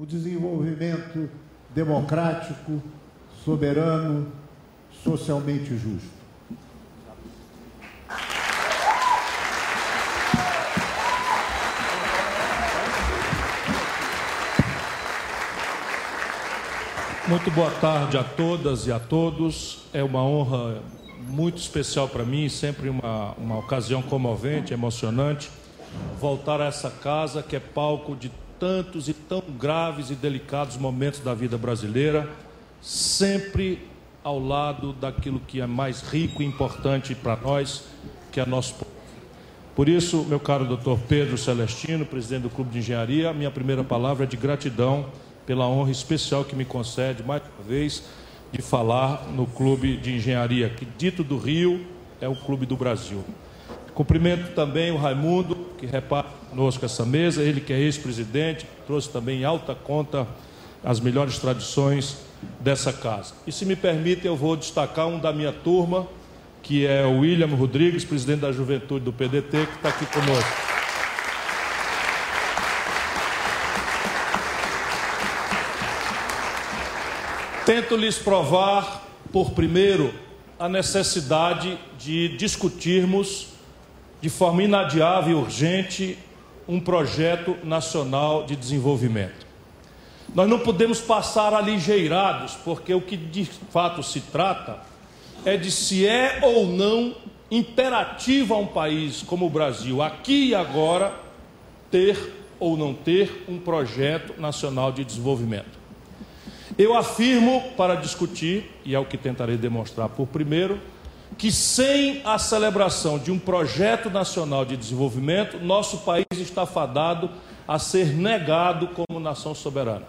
o desenvolvimento democrático, soberano, socialmente justo. Muito boa tarde a todas e a todos. É uma honra muito especial para mim, sempre uma, uma ocasião comovente, emocionante, voltar a essa casa que é palco de tantos e tão graves e delicados momentos da vida brasileira, sempre ao lado daquilo que é mais rico e importante para nós, que é nosso povo. Por isso, meu caro doutor Pedro Celestino, presidente do Clube de Engenharia, minha primeira palavra é de gratidão pela honra especial que me concede, mais uma vez, de falar no Clube de Engenharia, que, dito do Rio, é o Clube do Brasil. Cumprimento também o Raimundo, que reparte conosco essa mesa, ele que é ex-presidente, trouxe também em alta conta as melhores tradições dessa casa. E se me permite, eu vou destacar um da minha turma, que é o William Rodrigues, presidente da Juventude do PDT, que está aqui conosco. Tento lhes provar, por primeiro, a necessidade de discutirmos de forma inadiável e urgente um projeto nacional de desenvolvimento. Nós não podemos passar aligeirados, porque o que de fato se trata é de se é ou não imperativo a um país como o Brasil, aqui e agora, ter ou não ter um projeto nacional de desenvolvimento. Eu afirmo para discutir, e é o que tentarei demonstrar por primeiro, que sem a celebração de um projeto nacional de desenvolvimento, nosso país está fadado a ser negado como nação soberana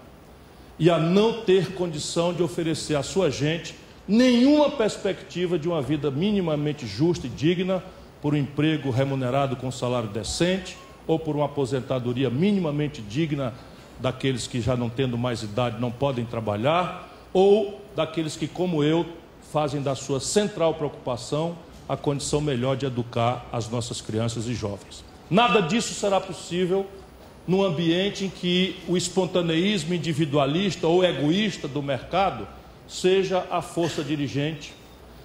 e a não ter condição de oferecer à sua gente nenhuma perspectiva de uma vida minimamente justa e digna por um emprego remunerado com salário decente ou por uma aposentadoria minimamente digna daqueles que já não tendo mais idade não podem trabalhar, ou daqueles que, como eu, fazem da sua central preocupação a condição melhor de educar as nossas crianças e jovens. Nada disso será possível num ambiente em que o espontaneísmo individualista ou egoísta do mercado seja a força dirigente,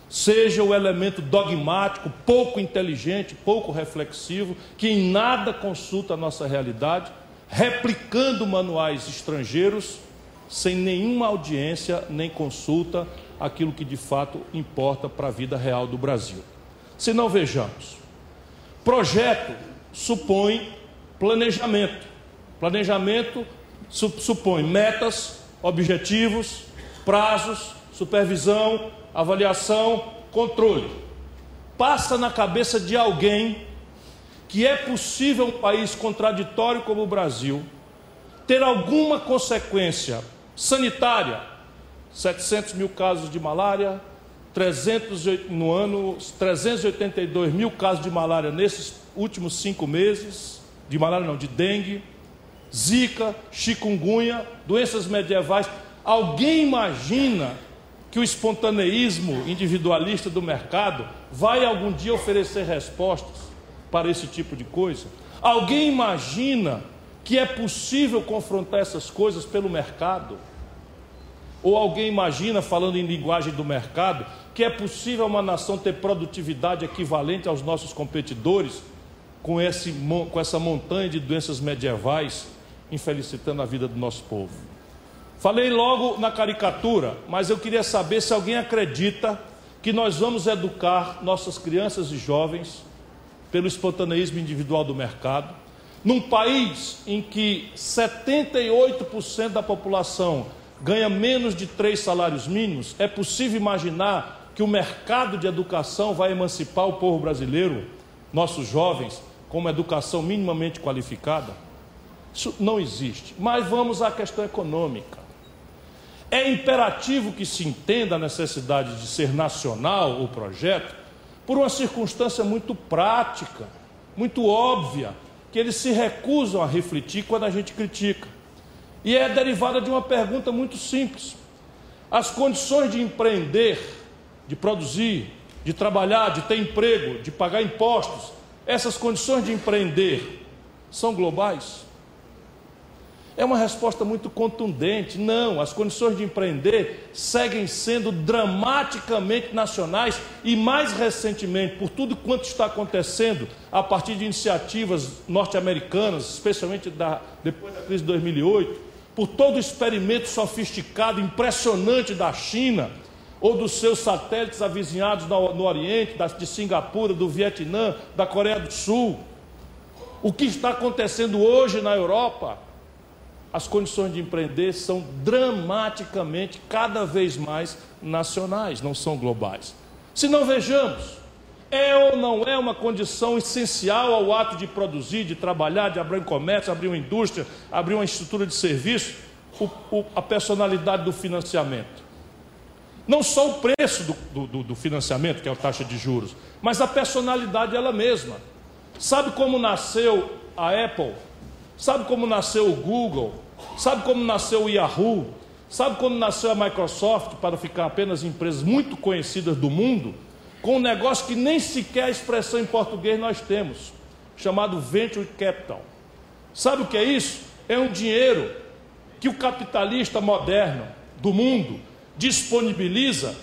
seja o elemento dogmático, pouco inteligente, pouco reflexivo, que em nada consulta a nossa realidade replicando manuais estrangeiros sem nenhuma audiência nem consulta aquilo que de fato importa para a vida real do Brasil. Se não vejamos, projeto supõe planejamento. Planejamento supõe metas, objetivos, prazos, supervisão, avaliação, controle. Passa na cabeça de alguém que é possível um país contraditório como o Brasil ter alguma consequência sanitária, 700 mil casos de malária, 300 no ano, 382 mil casos de malária nesses últimos cinco meses, de malária não, de dengue, zika, chikungunya, doenças medievais. Alguém imagina que o espontaneísmo individualista do mercado vai algum dia oferecer respostas? para esse tipo de coisa? Alguém imagina que é possível confrontar essas coisas pelo mercado? Ou alguém imagina, falando em linguagem do mercado, que é possível uma nação ter produtividade equivalente aos nossos competidores com, esse, com essa montanha de doenças medievais infelicitando a vida do nosso povo? Falei logo na caricatura, mas eu queria saber se alguém acredita que nós vamos educar nossas crianças e jovens pelo espontaneísmo individual do mercado, num país em que 78% da população ganha menos de três salários mínimos, é possível imaginar que o mercado de educação vai emancipar o povo brasileiro, nossos jovens, com uma educação minimamente qualificada? Isso não existe. Mas vamos à questão econômica. É imperativo que se entenda a necessidade de ser nacional o projeto, por uma circunstância muito prática, muito óbvia, que eles se recusam a refletir quando a gente critica. E é derivada de uma pergunta muito simples: as condições de empreender, de produzir, de trabalhar, de ter emprego, de pagar impostos, essas condições de empreender são globais? É uma resposta muito contundente. Não, as condições de empreender seguem sendo dramaticamente nacionais e, mais recentemente, por tudo quanto está acontecendo a partir de iniciativas norte-americanas, especialmente da, depois da crise de 2008, por todo o experimento sofisticado, impressionante da China ou dos seus satélites avizinhados no, Oriente, de Singapura, do Vietnã, da Coreia do Sul. O que está acontecendo hoje na Europa? As condições de empreender são dramaticamente, cada vez mais nacionais, não são globais. Se não vejamos, é ou não é uma condição essencial ao ato de produzir, de trabalhar, de abrir um comércio, abrir uma indústria, abrir uma estrutura de serviço, o, o, a personalidade do financiamento. Não só o preço do, do, do financiamento, que é a taxa de juros, mas a personalidade ela mesma. Sabe como nasceu a Apple? Sabe como nasceu o Google? Sabe como nasceu o Yahoo? Sabe como nasceu a Microsoft, para ficar apenas empresas muito conhecidas do mundo? Com um negócio que nem sequer a expressão em português nós temos, chamado Venture Capital. Sabe o que é isso? É um dinheiro que o capitalista moderno do mundo disponibiliza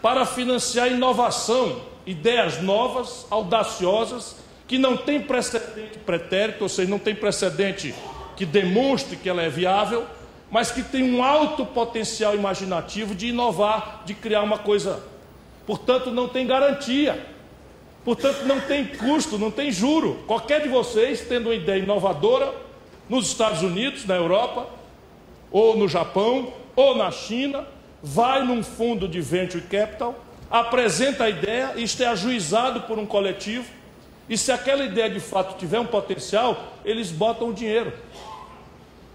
para financiar inovação, ideias novas, audaciosas que não tem precedente pretérito, ou seja, não tem precedente que demonstre que ela é viável, mas que tem um alto potencial imaginativo de inovar, de criar uma coisa. Portanto, não tem garantia. Portanto, não tem custo, não tem juro. Qualquer de vocês, tendo uma ideia inovadora, nos Estados Unidos, na Europa, ou no Japão, ou na China, vai num fundo de venture capital, apresenta a ideia, isto é ajuizado por um coletivo, e se aquela ideia de fato tiver um potencial, eles botam o dinheiro.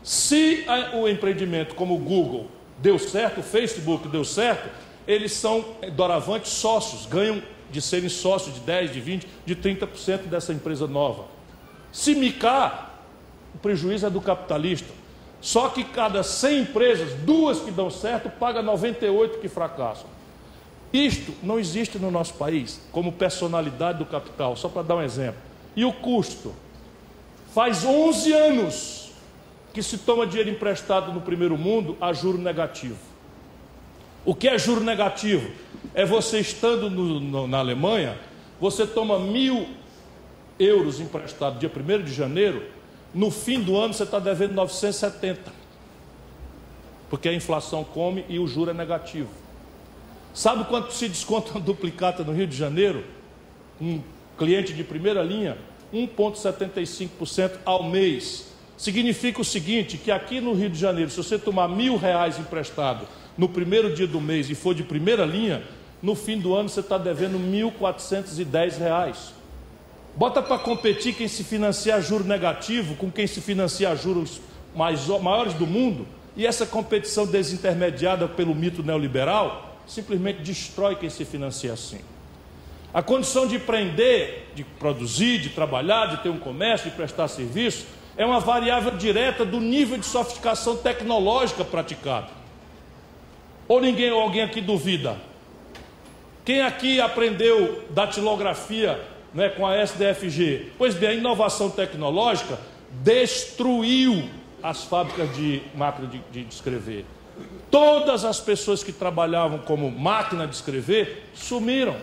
Se o empreendimento como o Google deu certo, o Facebook deu certo, eles são, doravante, sócios, ganham de serem sócios de 10, de 20, de 30% dessa empresa nova. Se micar, o prejuízo é do capitalista. Só que cada 100 empresas, duas que dão certo, paga 98 que fracassam. Isto não existe no nosso país como personalidade do capital, só para dar um exemplo. E o custo? Faz 11 anos que se toma dinheiro emprestado no primeiro mundo a juro negativo. O que é juro negativo? É você estando no, no, na Alemanha, você toma mil euros emprestado dia 1 de janeiro, no fim do ano você está devendo 970. Porque a inflação come e o juro é negativo. Sabe quanto se desconta uma duplicata no Rio de Janeiro? Um cliente de primeira linha, 1,75% ao mês. Significa o seguinte: que aqui no Rio de Janeiro, se você tomar mil reais emprestado no primeiro dia do mês e for de primeira linha, no fim do ano você está devendo 1.410 reais. Bota para competir quem se financia a juro negativo com quem se financia a juros mais, maiores do mundo, e essa competição desintermediada pelo mito neoliberal simplesmente destrói quem se financia assim. A condição de empreender, de produzir, de trabalhar, de ter um comércio, de prestar serviço, é uma variável direta do nível de sofisticação tecnológica praticado. Ou ninguém ou alguém aqui duvida? Quem aqui aprendeu datilografia né, com a SDFG? Pois bem, a inovação tecnológica destruiu as fábricas de máquina de, de escrever. Todas as pessoas que trabalhavam como máquina de escrever sumiram.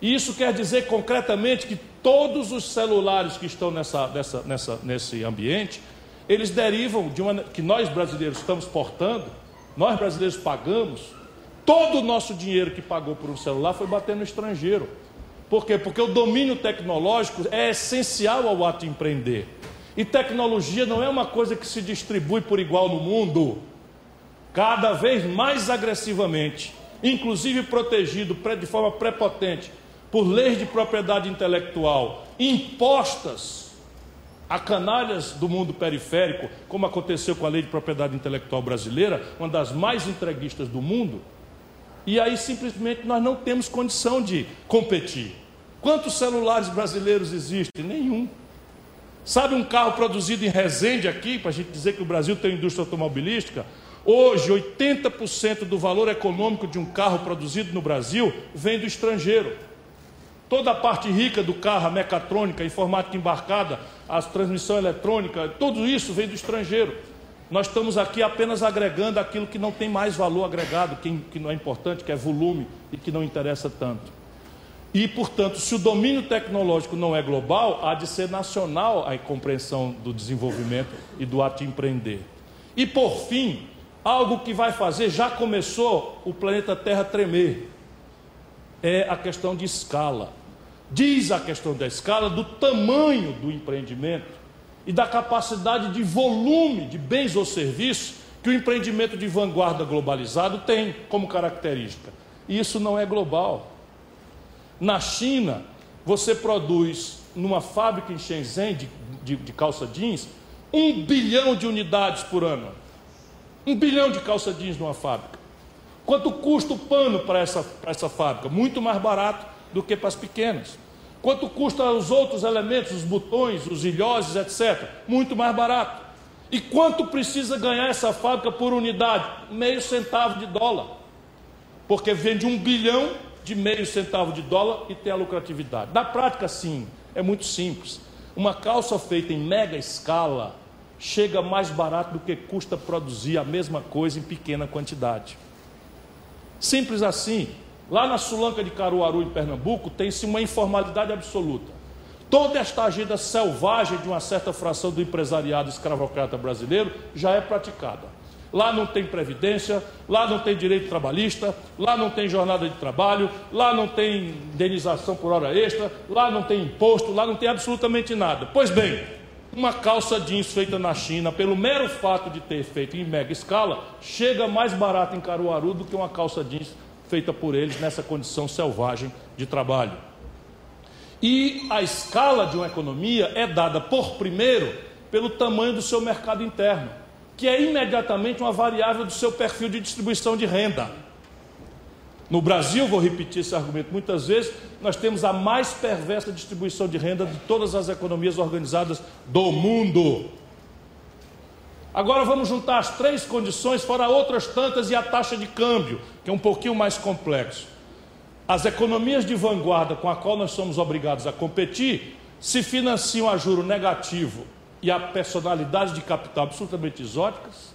E isso quer dizer concretamente que todos os celulares que estão nessa, nessa, nessa, nesse ambiente, eles derivam de uma que nós brasileiros estamos portando, nós brasileiros pagamos, todo o nosso dinheiro que pagou por um celular foi bater no estrangeiro. Por quê? Porque o domínio tecnológico é essencial ao ato de empreender. E tecnologia não é uma coisa que se distribui por igual no mundo cada vez mais agressivamente, inclusive protegido de forma prepotente por leis de propriedade intelectual impostas a canalhas do mundo periférico, como aconteceu com a lei de propriedade intelectual brasileira, uma das mais entreguistas do mundo, e aí simplesmente nós não temos condição de competir. Quantos celulares brasileiros existem? Nenhum. Sabe um carro produzido em Resende aqui, para a gente dizer que o Brasil tem indústria automobilística? Hoje, 80% do valor econômico de um carro produzido no Brasil vem do estrangeiro. Toda a parte rica do carro, a mecatrônica, a informática embarcada, a transmissão eletrônica, tudo isso vem do estrangeiro. Nós estamos aqui apenas agregando aquilo que não tem mais valor agregado, que, não é importante, que é volume e que não interessa tanto. E, portanto, se o domínio tecnológico não é global, há de ser nacional a compreensão do desenvolvimento e do ato de empreender. E, por fim, algo que vai fazer, já começou o planeta Terra tremer, é a questão de escala. Diz a questão da escala do tamanho do empreendimento e da capacidade de volume de bens ou serviços que o empreendimento de vanguarda globalizado tem como característica. E isso não é global. Na China, você produz numa fábrica em Shenzhen de, de, de calça jeans um bilhão de unidades por ano. Um bilhão de calça jeans numa fábrica. Quanto custa o pano para essa, essa fábrica? Muito mais barato do que para as pequenas. Quanto custa os outros elementos, os botões, os ilhoses, etc. Muito mais barato. E quanto precisa ganhar essa fábrica por unidade? Meio centavo de dólar. Porque vende um bilhão de meio centavo de dólar e tem a lucratividade. Na prática, sim, é muito simples. Uma calça feita em mega escala chega mais barato do que custa produzir a mesma coisa em pequena quantidade. Simples assim. Lá na Sulanca de Caruaru, em Pernambuco, tem-se uma informalidade absoluta. Toda esta agenda selvagem de uma certa fração do empresariado escravocrata brasileiro já é praticada. Lá não tem previdência, lá não tem direito trabalhista, lá não tem jornada de trabalho, lá não tem indenização por hora extra, lá não tem imposto, lá não tem absolutamente nada. Pois bem, uma calça jeans feita na China, pelo mero fato de ter feito em mega escala, chega mais barato em Caruaru do que uma calça jeans feita por eles nessa condição selvagem de trabalho. E a escala de uma economia é dada por primeiro pelo tamanho do seu mercado interno, que é imediatamente uma variável do seu perfil de distribuição de renda. No Brasil, vou repetir esse argumento muitas vezes, nós temos a mais perversa distribuição de renda de todas as economias organizadas do mundo. Agora vamos juntar as três condições, fora outras tantas, e a taxa de câmbio, que é um pouquinho mais complexo. As economias de vanguarda com a qual nós somos obrigados a competir se financiam a juro negativo e a personalidades de capital absolutamente exóticas,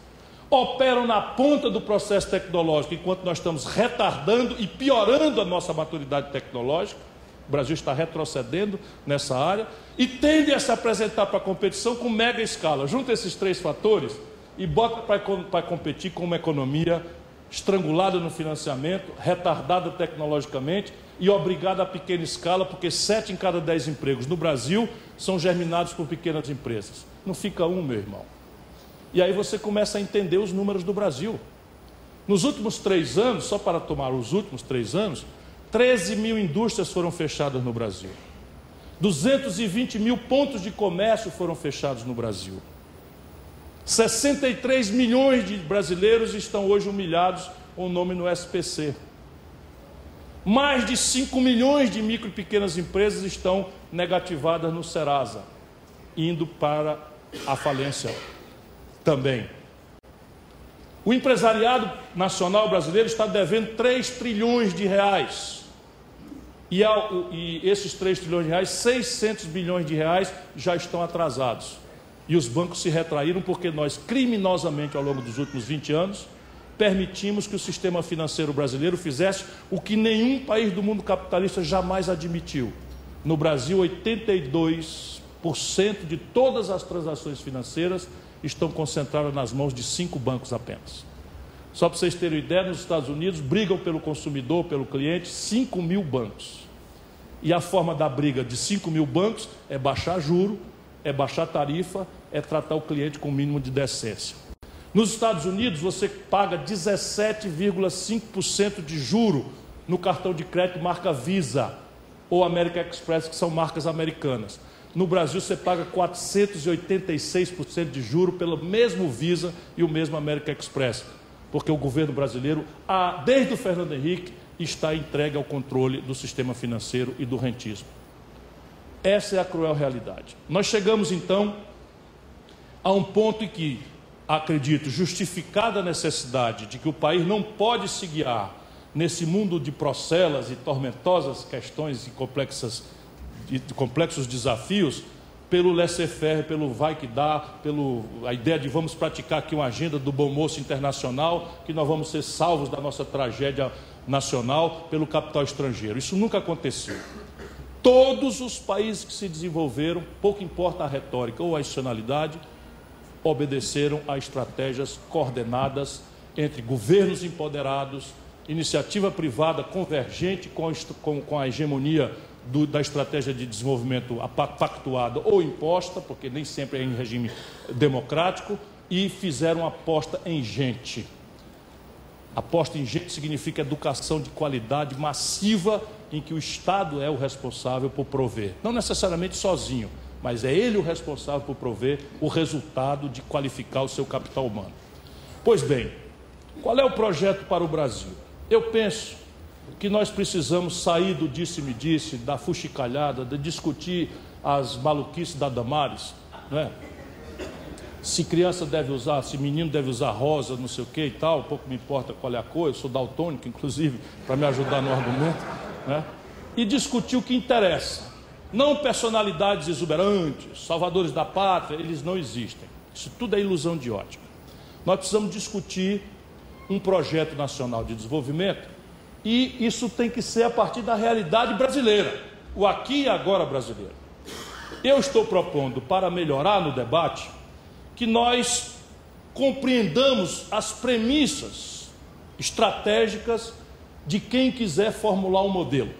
operam na ponta do processo tecnológico enquanto nós estamos retardando e piorando a nossa maturidade tecnológica. O Brasil está retrocedendo nessa área e tende a se apresentar para a competição com mega escala. Junta esses três fatores e bota para competir com uma economia estrangulada no financiamento, retardada tecnologicamente e obrigada a pequena escala, porque sete em cada dez empregos no Brasil são germinados por pequenas empresas. Não fica um, meu irmão. E aí você começa a entender os números do Brasil. Nos últimos três anos, só para tomar os últimos três anos, 13 mil indústrias foram fechadas no Brasil. 220 mil pontos de comércio foram fechados no Brasil. 63 milhões de brasileiros estão hoje humilhados com o nome no SPC. Mais de 5 milhões de micro e pequenas empresas estão negativadas no Serasa, indo para a falência também. O empresariado nacional brasileiro está devendo 3 trilhões de reais e, ao, e esses 3 trilhões de reais, 600 bilhões de reais já estão atrasados. E os bancos se retraíram porque nós, criminosamente, ao longo dos últimos 20 anos, permitimos que o sistema financeiro brasileiro fizesse o que nenhum país do mundo capitalista jamais admitiu. No Brasil, 82% de todas as transações financeiras estão concentradas nas mãos de cinco bancos apenas. Só para vocês terem ideia, nos Estados Unidos brigam pelo consumidor, pelo cliente, 5 mil bancos. E a forma da briga de 5 mil bancos é baixar juro, é baixar tarifa, é tratar o cliente com o mínimo de decência. Nos Estados Unidos, você paga 17,5% de juro no cartão de crédito marca Visa ou American Express, que são marcas americanas. No Brasil, você paga 486% de juro pelo mesmo Visa e o mesmo American Express porque o governo brasileiro, desde o Fernando Henrique, está entregue ao controle do sistema financeiro e do rentismo. Essa é a cruel realidade. Nós chegamos então a um ponto em que, acredito, justificada a necessidade de que o país não pode se guiar nesse mundo de procelas e tormentosas questões e complexas, de complexos desafios, pelo laissez-faire, pelo vai que dá, pelo a ideia de vamos praticar aqui uma agenda do bom moço internacional, que nós vamos ser salvos da nossa tragédia nacional pelo capital estrangeiro. Isso nunca aconteceu. Todos os países que se desenvolveram, pouco importa a retórica ou a institucionalidade, obedeceram a estratégias coordenadas entre governos empoderados, iniciativa privada convergente com a hegemonia do, da estratégia de desenvolvimento pactuada ou imposta, porque nem sempre é em regime democrático, e fizeram aposta em gente. Aposta em gente significa educação de qualidade massiva em que o Estado é o responsável por prover. Não necessariamente sozinho, mas é ele o responsável por prover o resultado de qualificar o seu capital humano. Pois bem, qual é o projeto para o Brasil? Eu penso que nós precisamos sair do disse-me-disse, -disse, da fuxicalhada, de discutir as maluquices da Damares, não é? Se criança deve usar, se menino deve usar rosa, não sei o que e tal, pouco me importa qual é a cor, eu sou daltônico, inclusive, para me ajudar no argumento, né? E discutir o que interessa. Não personalidades exuberantes, salvadores da pátria, eles não existem. Isso tudo é ilusão de ótica. Nós precisamos discutir um projeto nacional de desenvolvimento e isso tem que ser a partir da realidade brasileira, o aqui e agora brasileiro. Eu estou propondo, para melhorar no debate, que nós compreendamos as premissas estratégicas de quem quiser formular um modelo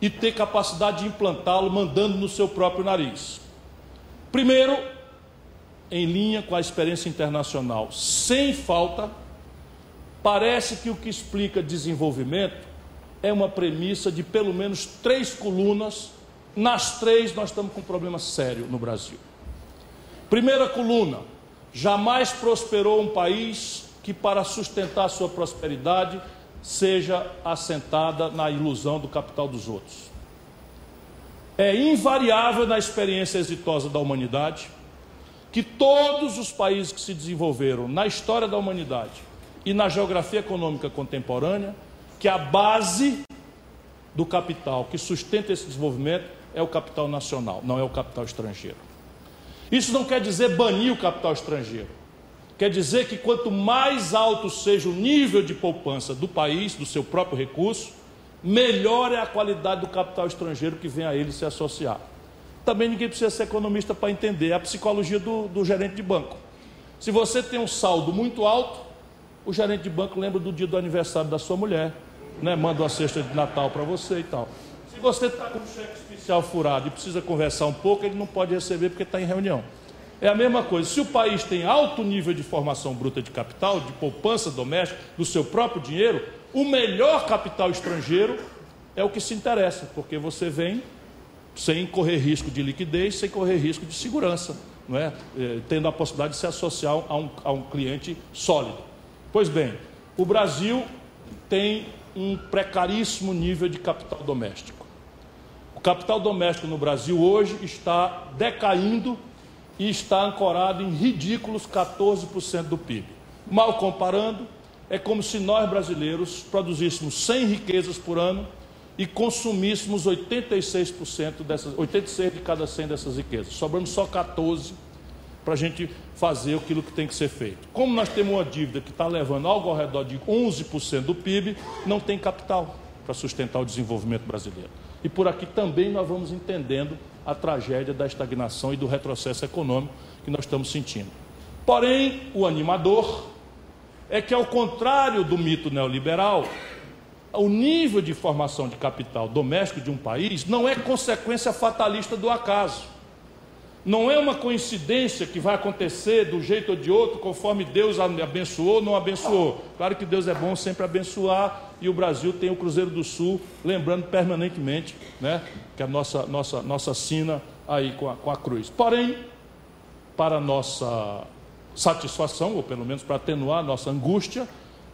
e ter capacidade de implantá-lo mandando no seu próprio nariz. Primeiro, em linha com a experiência internacional, sem falta, Parece que o que explica desenvolvimento é uma premissa de pelo menos três colunas. Nas três, nós estamos com um problema sério no Brasil. Primeira coluna: jamais prosperou um país que, para sustentar sua prosperidade, seja assentada na ilusão do capital dos outros. É invariável na experiência exitosa da humanidade que todos os países que se desenvolveram na história da humanidade e na geografia econômica contemporânea que a base do capital que sustenta esse desenvolvimento é o capital nacional, não é o capital estrangeiro. Isso não quer dizer banir o capital estrangeiro. Quer dizer que quanto mais alto seja o nível de poupança do país, do seu próprio recurso, melhor é a qualidade do capital estrangeiro que vem a ele se associar. Também ninguém precisa ser economista para entender é a psicologia do, do gerente de banco. Se você tem um saldo muito alto, o gerente de banco lembra do dia do aniversário da sua mulher, né? manda uma cesta de Natal para você e tal. Se você está com um cheque especial furado e precisa conversar um pouco, ele não pode receber porque está em reunião. É a mesma coisa. Se o país tem alto nível de formação bruta de capital, de poupança doméstica, do seu próprio dinheiro, o melhor capital estrangeiro é o que se interessa, porque você vem sem correr risco de liquidez, sem correr risco de segurança, não é? é tendo a possibilidade de se associar a um, a um cliente sólido. Pois bem, o Brasil tem um precaríssimo nível de capital doméstico. O capital doméstico no Brasil hoje está decaindo e está ancorado em ridículos 14% do PIB. Mal comparando, é como se nós brasileiros produzíssemos 100 riquezas por ano e consumíssemos 86% dessas, 86 de cada 100 dessas riquezas, sobrando só 14 para a gente fazer aquilo que tem que ser feito. Como nós temos uma dívida que está levando algo ao redor de 11% do PIB, não tem capital para sustentar o desenvolvimento brasileiro. E por aqui também nós vamos entendendo a tragédia da estagnação e do retrocesso econômico que nós estamos sentindo. Porém, o animador é que, ao contrário do mito neoliberal, o nível de formação de capital doméstico de um país não é consequência fatalista do acaso. Não é uma coincidência que vai acontecer do jeito ou de outro, conforme Deus abençoou ou não abençoou. Claro que Deus é bom sempre abençoar, e o Brasil tem o Cruzeiro do Sul, lembrando permanentemente né, que a nossa, nossa, nossa sina aí com a, com a cruz. Porém, para nossa satisfação, ou pelo menos para atenuar a nossa angústia,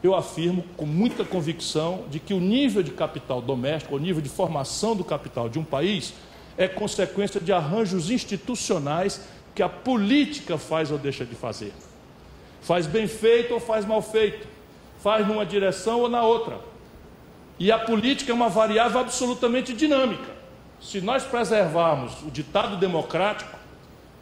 eu afirmo com muita convicção de que o nível de capital doméstico, o nível de formação do capital de um país, é consequência de arranjos institucionais que a política faz ou deixa de fazer. Faz bem feito ou faz mal feito. Faz numa direção ou na outra. E a política é uma variável absolutamente dinâmica. Se nós preservarmos o ditado democrático,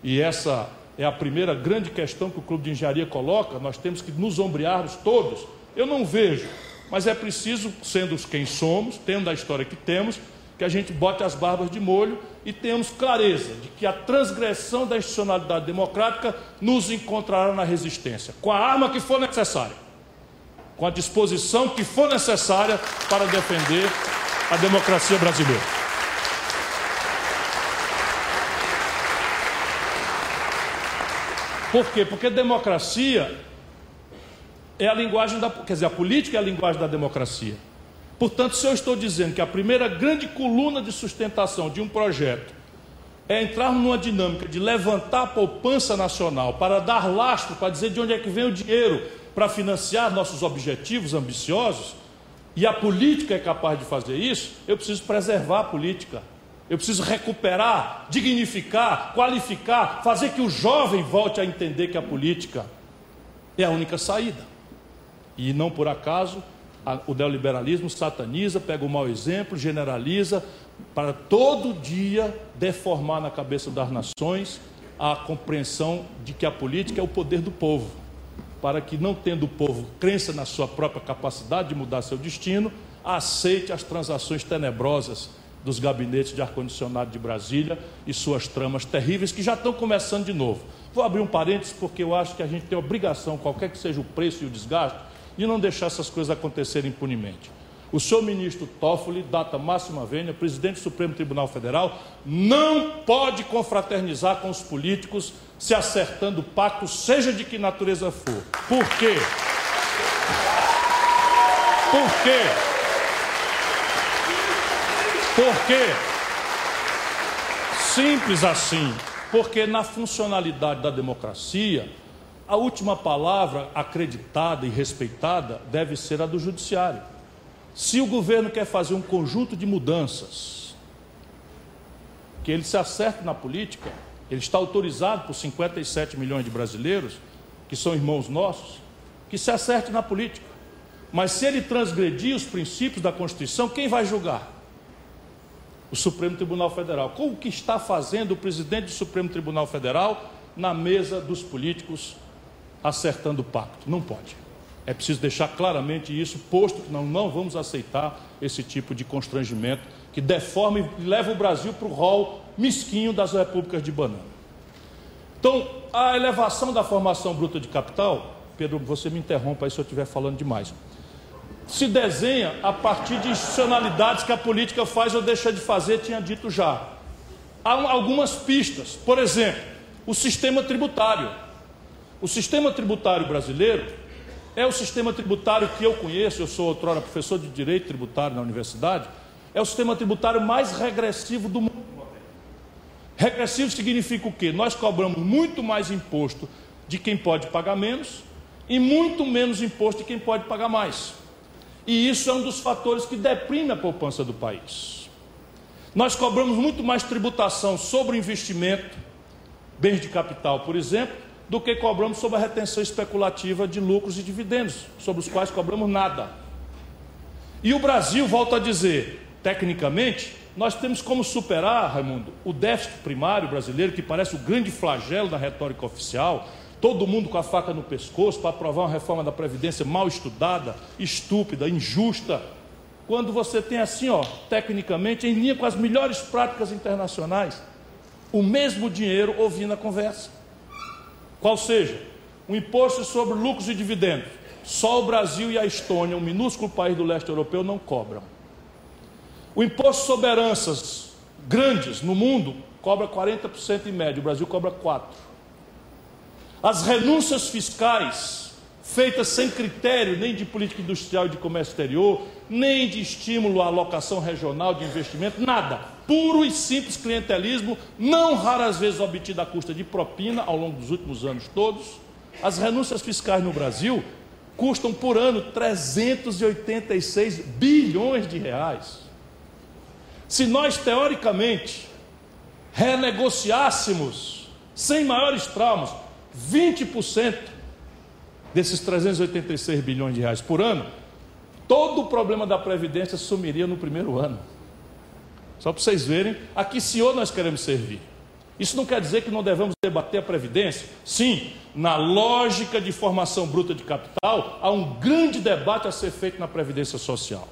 e essa é a primeira grande questão que o Clube de Engenharia coloca, nós temos que nos ombrearmos todos. Eu não vejo, mas é preciso, sendo quem somos, tendo a história que temos, que a gente bote as barbas de molho e tenhamos clareza de que a transgressão da institucionalidade democrática nos encontrará na resistência, com a arma que for necessária, com a disposição que for necessária para defender a democracia brasileira. Por quê? Porque democracia é a linguagem da, quer dizer, a política é a linguagem da democracia. Portanto, se eu estou dizendo que a primeira grande coluna de sustentação de um projeto é entrar numa dinâmica de levantar a poupança nacional para dar lastro, para dizer de onde é que vem o dinheiro para financiar nossos objetivos ambiciosos, e a política é capaz de fazer isso, eu preciso preservar a política. Eu preciso recuperar, dignificar, qualificar, fazer que o jovem volte a entender que a política é a única saída. E não por acaso o neoliberalismo sataniza, pega o mau exemplo, generaliza, para todo dia deformar na cabeça das nações a compreensão de que a política é o poder do povo, para que, não tendo o povo crença na sua própria capacidade de mudar seu destino, aceite as transações tenebrosas dos gabinetes de ar-condicionado de Brasília e suas tramas terríveis que já estão começando de novo. Vou abrir um parênteses porque eu acho que a gente tem obrigação, qualquer que seja o preço e o desgaste, de não deixar essas coisas acontecerem impunemente. O senhor ministro Toffoli, data máxima vênia, presidente do Supremo Tribunal Federal, não pode confraternizar com os políticos se acertando pacto, seja de que natureza for. Por quê? Por quê? Por quê? Simples assim. Porque na funcionalidade da democracia, a última palavra acreditada e respeitada deve ser a do judiciário. Se o governo quer fazer um conjunto de mudanças, que ele se acerte na política, ele está autorizado por 57 milhões de brasileiros, que são irmãos nossos, que se acerte na política. Mas se ele transgredir os princípios da Constituição, quem vai julgar? O Supremo Tribunal Federal. Como que está fazendo o presidente do Supremo Tribunal Federal na mesa dos políticos acertando o pacto. Não pode. É preciso deixar claramente isso, posto que não, não vamos aceitar esse tipo de constrangimento que deforma e leva o Brasil para o rol mesquinho das repúblicas de banana. Então, a elevação da formação bruta de capital, Pedro, você me interrompa aí se eu estiver falando demais, se desenha a partir de institucionalidades que a política faz ou deixa de fazer, tinha dito já. Há algumas pistas, por exemplo, o sistema tributário. O sistema tributário brasileiro é o sistema tributário que eu conheço, eu sou outrora professor de direito tributário na universidade, é o sistema tributário mais regressivo do mundo. Regressivo significa o quê? Nós cobramos muito mais imposto de quem pode pagar menos e muito menos imposto de quem pode pagar mais. E isso é um dos fatores que deprime a poupança do país. Nós cobramos muito mais tributação sobre o investimento, bens de capital, por exemplo, do que cobramos sobre a retenção especulativa de lucros e dividendos, sobre os quais cobramos nada. E o Brasil, volta a dizer, tecnicamente, nós temos como superar, Raimundo, o déficit primário brasileiro, que parece o grande flagelo da retórica oficial, todo mundo com a faca no pescoço para aprovar uma reforma da Previdência mal estudada, estúpida, injusta, quando você tem assim, ó, tecnicamente, em linha com as melhores práticas internacionais, o mesmo dinheiro ouvindo a conversa. Qual seja, o um imposto sobre lucros e dividendos. Só o Brasil e a Estônia, um minúsculo país do leste europeu, não cobram. O imposto sobre heranças grandes no mundo cobra 40% em média, o Brasil cobra 4%. As renúncias fiscais, feitas sem critério nem de política industrial e de comércio exterior, nem de estímulo à alocação regional de investimento, nada puro e simples clientelismo, não raras vezes obtido à custa de propina ao longo dos últimos anos todos. As renúncias fiscais no Brasil custam por ano 386 bilhões de reais. Se nós, teoricamente, renegociássemos, sem maiores traumas, 20% desses 386 bilhões de reais por ano, todo o problema da Previdência sumiria no primeiro ano. Só para vocês verem a que senhor nós queremos servir. Isso não quer dizer que não devemos debater a Previdência. Sim, na lógica de formação bruta de capital, há um grande debate a ser feito na Previdência Social.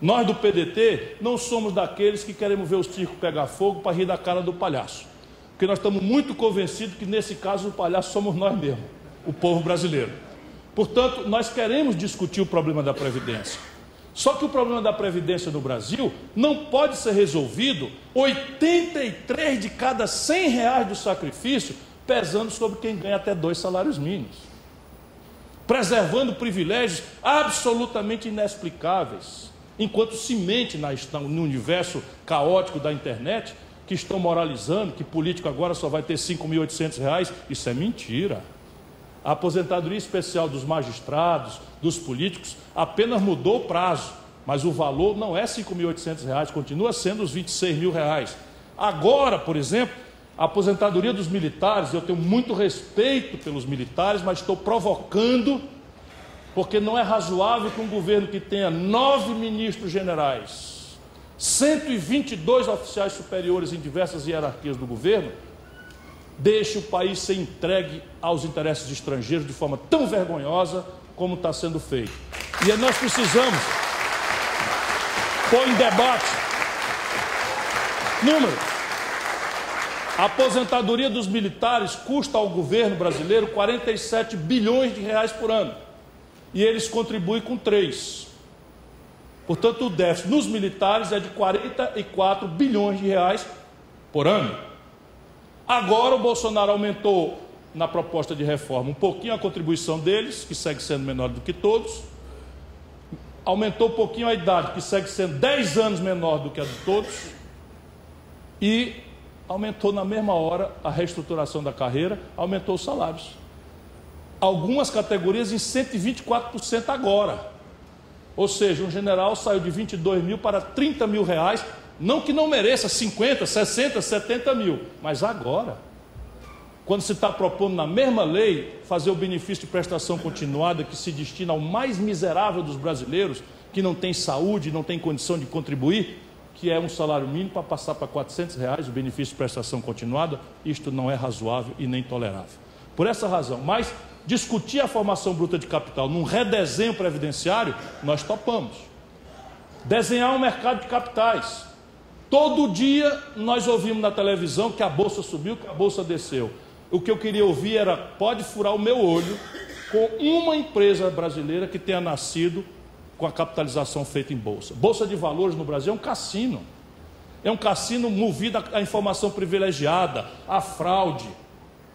Nós do PDT não somos daqueles que queremos ver o circo pegar fogo para rir da cara do palhaço. Porque nós estamos muito convencidos que nesse caso o palhaço somos nós mesmos, o povo brasileiro. Portanto, nós queremos discutir o problema da Previdência. Só que o problema da Previdência no Brasil não pode ser resolvido 83 de cada 100 reais do sacrifício pesando sobre quem ganha até dois salários mínimos. Preservando privilégios absolutamente inexplicáveis. Enquanto se mente no universo caótico da internet, que estão moralizando que político agora só vai ter 5.800 reais, isso é mentira. A aposentadoria especial dos magistrados, dos políticos, apenas mudou o prazo, mas o valor não é R$ 5.800, continua sendo os 26 mil reais. Agora, por exemplo, a aposentadoria dos militares, eu tenho muito respeito pelos militares, mas estou provocando, porque não é razoável que um governo que tenha nove ministros generais, 122 oficiais superiores em diversas hierarquias do governo, deixe o país ser entregue aos interesses estrangeiros de forma tão vergonhosa como está sendo feito. E nós precisamos pôr em debate números. A aposentadoria dos militares custa ao governo brasileiro 47 bilhões de reais por ano. E eles contribuem com 3. Portanto, o déficit nos militares é de 44 bilhões de reais por ano. Agora o Bolsonaro aumentou na proposta de reforma um pouquinho a contribuição deles, que segue sendo menor do que todos. Aumentou um pouquinho a idade, que segue sendo 10 anos menor do que a de todos. E aumentou na mesma hora a reestruturação da carreira, aumentou os salários. Algumas categorias em 124% agora. Ou seja, um general saiu de 22 mil para 30 mil reais não que não mereça 50, 60, 70 mil, mas agora, quando se está propondo na mesma lei fazer o benefício de prestação continuada que se destina ao mais miserável dos brasileiros, que não tem saúde, não tem condição de contribuir, que é um salário mínimo para passar para 400 reais o benefício de prestação continuada, isto não é razoável e nem tolerável. Por essa razão, mas discutir a formação bruta de capital num redesenho previdenciário, nós topamos. Desenhar um mercado de capitais, Todo dia nós ouvimos na televisão que a bolsa subiu, que a bolsa desceu. O que eu queria ouvir era: pode furar o meu olho com uma empresa brasileira que tenha nascido com a capitalização feita em bolsa. Bolsa de valores no Brasil é um cassino. É um cassino movido à informação privilegiada, à fraude,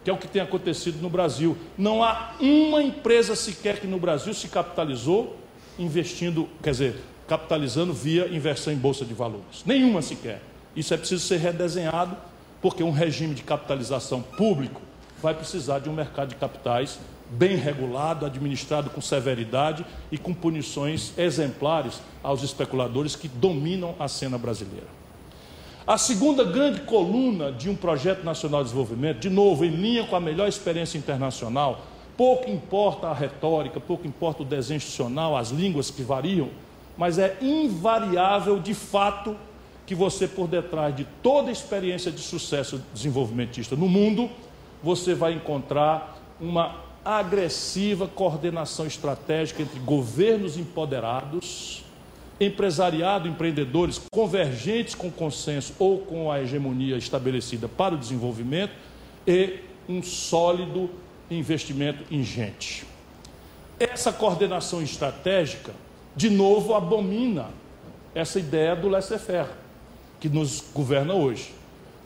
que é o que tem acontecido no Brasil. Não há uma empresa sequer que no Brasil se capitalizou investindo, quer dizer, capitalizando via inversão em bolsa de valores. Nenhuma sequer. Isso é preciso ser redesenhado, porque um regime de capitalização público vai precisar de um mercado de capitais bem regulado, administrado com severidade e com punições exemplares aos especuladores que dominam a cena brasileira. A segunda grande coluna de um projeto nacional de desenvolvimento, de novo, em linha com a melhor experiência internacional, pouco importa a retórica, pouco importa o desenho institucional, as línguas que variam, mas é invariável de fato que você, por detrás de toda experiência de sucesso desenvolvimentista no mundo, você vai encontrar uma agressiva coordenação estratégica entre governos empoderados, empresariado, empreendedores convergentes com consenso ou com a hegemonia estabelecida para o desenvolvimento e um sólido investimento em gente. Essa coordenação estratégica de novo abomina essa ideia do laissez-faire que nos governa hoje.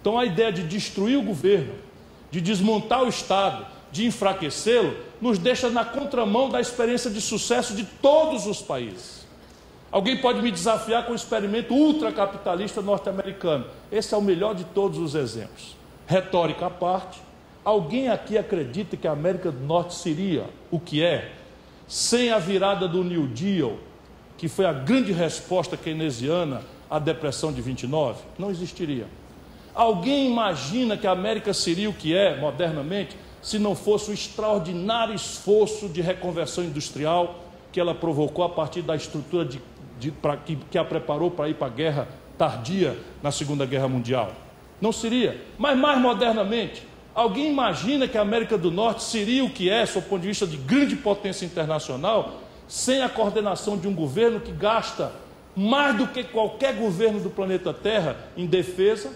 Então, a ideia de destruir o governo, de desmontar o Estado, de enfraquecê-lo, nos deixa na contramão da experiência de sucesso de todos os países. Alguém pode me desafiar com o experimento ultracapitalista norte-americano. Esse é o melhor de todos os exemplos. Retórica à parte, alguém aqui acredita que a América do Norte seria o que é sem a virada do New Deal, que foi a grande resposta keynesiana à depressão de 29? Não existiria. Alguém imagina que a América seria o que é modernamente se não fosse o extraordinário esforço de reconversão industrial que ela provocou a partir da estrutura de, de, pra, que, que a preparou para ir para a guerra tardia na Segunda Guerra Mundial? Não seria. Mas mais modernamente, alguém imagina que a América do Norte seria o que é, sob o ponto de vista de grande potência internacional, sem a coordenação de um governo que gasta mais do que qualquer governo do planeta Terra em defesa,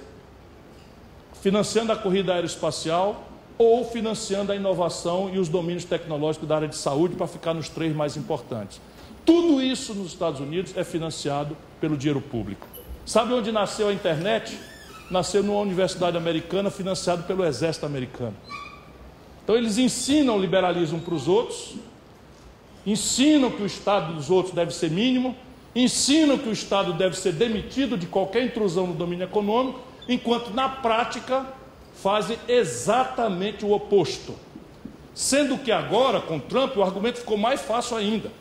financiando a corrida aeroespacial ou financiando a inovação e os domínios tecnológicos da área de saúde para ficar nos três mais importantes. Tudo isso nos Estados Unidos é financiado pelo dinheiro público. Sabe onde nasceu a internet? Nasceu numa universidade americana financiado pelo exército americano. Então eles ensinam o liberalismo para os outros, ensinam que o Estado dos outros deve ser mínimo, ensinam que o Estado deve ser demitido de qualquer intrusão no domínio econômico, enquanto na prática fazem exatamente o oposto. Sendo que agora, com Trump, o argumento ficou mais fácil ainda.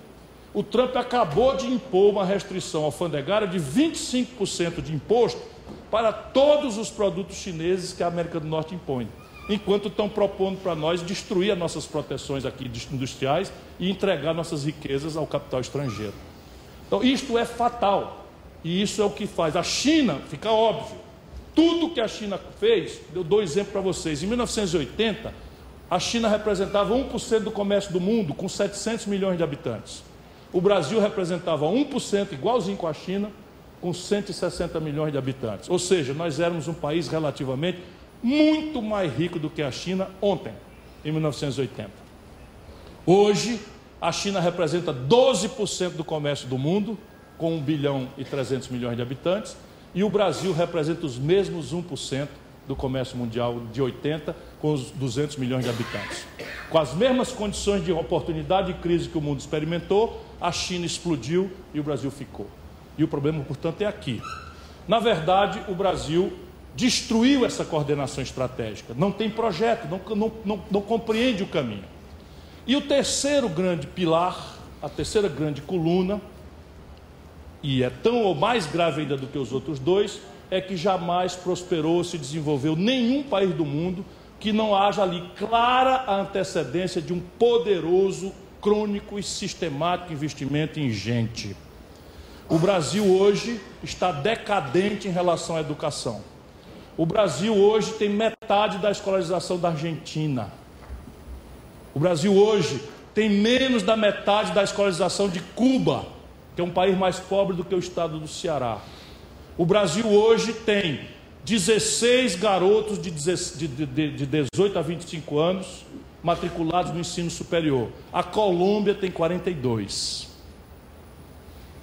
O Trump acabou de impor uma restrição alfandegária de 25% de imposto para todos os produtos chineses que a América do Norte impõe enquanto estão propondo para nós destruir as nossas proteções aqui industriais e entregar nossas riquezas ao capital estrangeiro. Então, isto é fatal. E isso é o que faz. A China, fica óbvio, tudo que a China fez, eu dou exemplo para vocês. Em 1980, a China representava 1% do comércio do mundo, com 700 milhões de habitantes. O Brasil representava 1%, igualzinho com a China, com 160 milhões de habitantes. Ou seja, nós éramos um país relativamente muito mais rico do que a China ontem, em 1980. Hoje, a China representa 12% do comércio do mundo, com 1 bilhão e 300 milhões de habitantes, e o Brasil representa os mesmos 1% do comércio mundial de 80, com os 200 milhões de habitantes. Com as mesmas condições de oportunidade e crise que o mundo experimentou, a China explodiu e o Brasil ficou. E o problema, portanto, é aqui. Na verdade, o Brasil destruiu essa coordenação estratégica, não tem projeto, não, não, não, não compreende o caminho. E o terceiro grande pilar, a terceira grande coluna, e é tão ou mais grave ainda do que os outros dois, é que jamais prosperou, se desenvolveu nenhum país do mundo que não haja ali clara a antecedência de um poderoso, crônico e sistemático investimento em gente. O Brasil hoje está decadente em relação à educação. O Brasil hoje tem metade da escolarização da Argentina. O Brasil hoje tem menos da metade da escolarização de Cuba, que é um país mais pobre do que o estado do Ceará. O Brasil hoje tem 16 garotos de 18 a 25 anos matriculados no ensino superior. A Colômbia tem 42.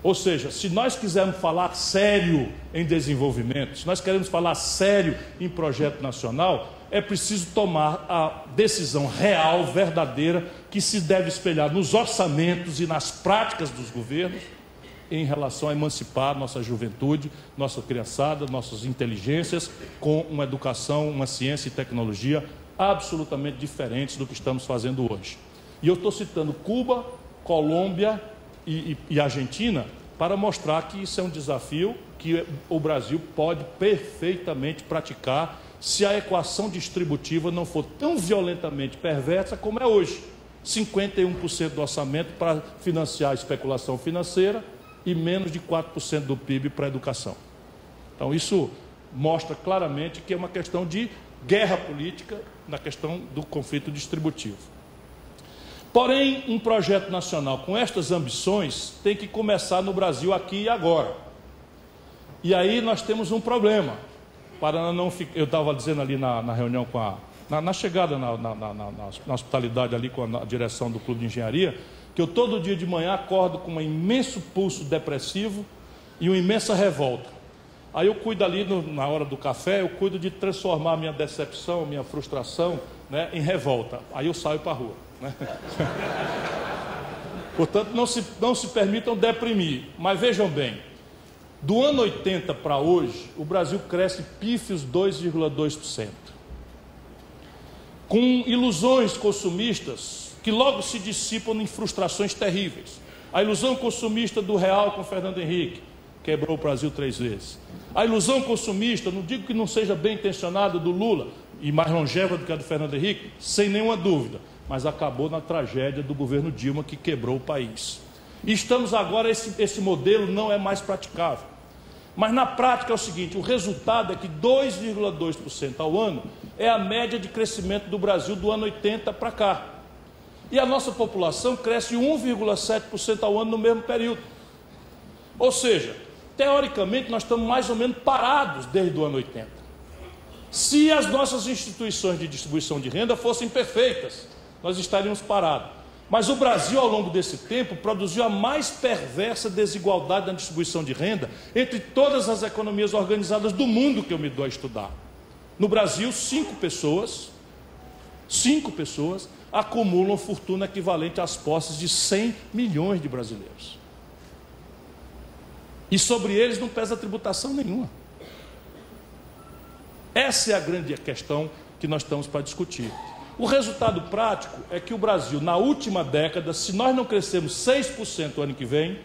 Ou seja, se nós quisermos falar sério em desenvolvimento, se nós queremos falar sério em projeto nacional, é preciso tomar a decisão real, verdadeira, que se deve espelhar nos orçamentos e nas práticas dos governos em relação a emancipar nossa juventude, nossa criançada, nossas inteligências com uma educação, uma ciência e tecnologia absolutamente diferentes do que estamos fazendo hoje. E eu estou citando Cuba, Colômbia e, e, Argentina para mostrar que isso é um desafio que o Brasil pode perfeitamente praticar se a equação distributiva não for tão violentamente perversa como é hoje. 51% do orçamento para financiar a especulação financeira e menos de 4% do PIB para a educação. Então, isso mostra claramente que é uma questão de guerra política na questão do conflito distributivo. Porém, um projeto nacional com estas ambições tem que começar no Brasil aqui e agora. E aí nós temos um problema. Para não ficar, eu estava dizendo ali na, na, reunião com a. Na, na chegada na, na, hospitalidade ali com a direção do Clube de Engenharia, que eu todo dia de manhã acordo com um imenso pulso depressivo e uma imensa revolta. Aí eu cuido ali no, na hora do café, eu cuido de transformar minha decepção, minha frustração né, em revolta. Aí eu saio para a rua. Né? Portanto, não se, não se permitam deprimir. Mas vejam bem, do ano 80 para hoje, o Brasil cresce pífios 2,2%. Com ilusões consumistas que logo se dissipam em frustrações terríveis. A ilusão consumista do real com Fernando Henrique, quebrou o Brasil três vezes. A ilusão consumista, não digo que não seja bem intencionada, do Lula, e mais longeva do que a do Fernando Henrique, sem nenhuma dúvida mas acabou na tragédia do governo Dilma que quebrou o país. E estamos agora, esse, esse modelo não é mais praticável. Mas na prática é o seguinte: o resultado é que 2,2% ao ano é a média de crescimento do Brasil do ano 80 para cá. E a nossa população cresce 1,7% ao ano no mesmo período. Ou seja, teoricamente nós estamos mais ou menos parados desde o ano 80. Se as nossas instituições de distribuição de renda fossem perfeitas, nós estaríamos parados. Mas o Brasil, ao longo desse tempo, produziu a mais perversa desigualdade na distribuição de renda entre todas as economias organizadas do mundo que eu me dou a estudar. No Brasil, cinco pessoas, cinco pessoas acumulam fortuna equivalente às posses de 100 milhões de brasileiros. E sobre eles não pesa tributação nenhuma. Essa é a grande questão que nós estamos para discutir. O resultado prático é que o Brasil, na última década, se nós não crescermos 6% o ano que vem,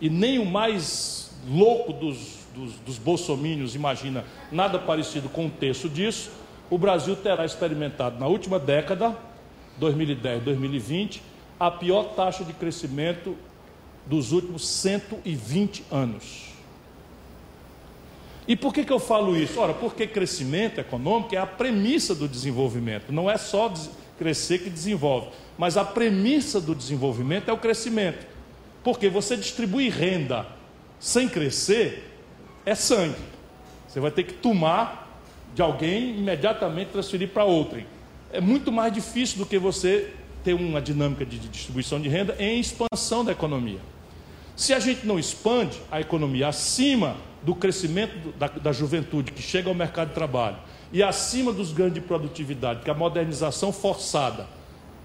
e nem o mais louco dos, dos, dos bolsomínios imagina nada parecido com um terço disso, o Brasil terá experimentado na última década, 2010, 2020, a pior taxa de crescimento dos últimos 120 anos. E por que, que eu falo isso? Ora, porque crescimento econômico é a premissa do desenvolvimento. Não é só crescer que desenvolve, mas a premissa do desenvolvimento é o crescimento. Porque você distribuir renda sem crescer é sangue. Você vai ter que tomar de alguém e imediatamente transferir para outrem. É muito mais difícil do que você ter uma dinâmica de distribuição de renda em expansão da economia. Se a gente não expande a economia acima do crescimento da, da juventude que chega ao mercado de trabalho e acima dos ganhos de produtividade que a modernização forçada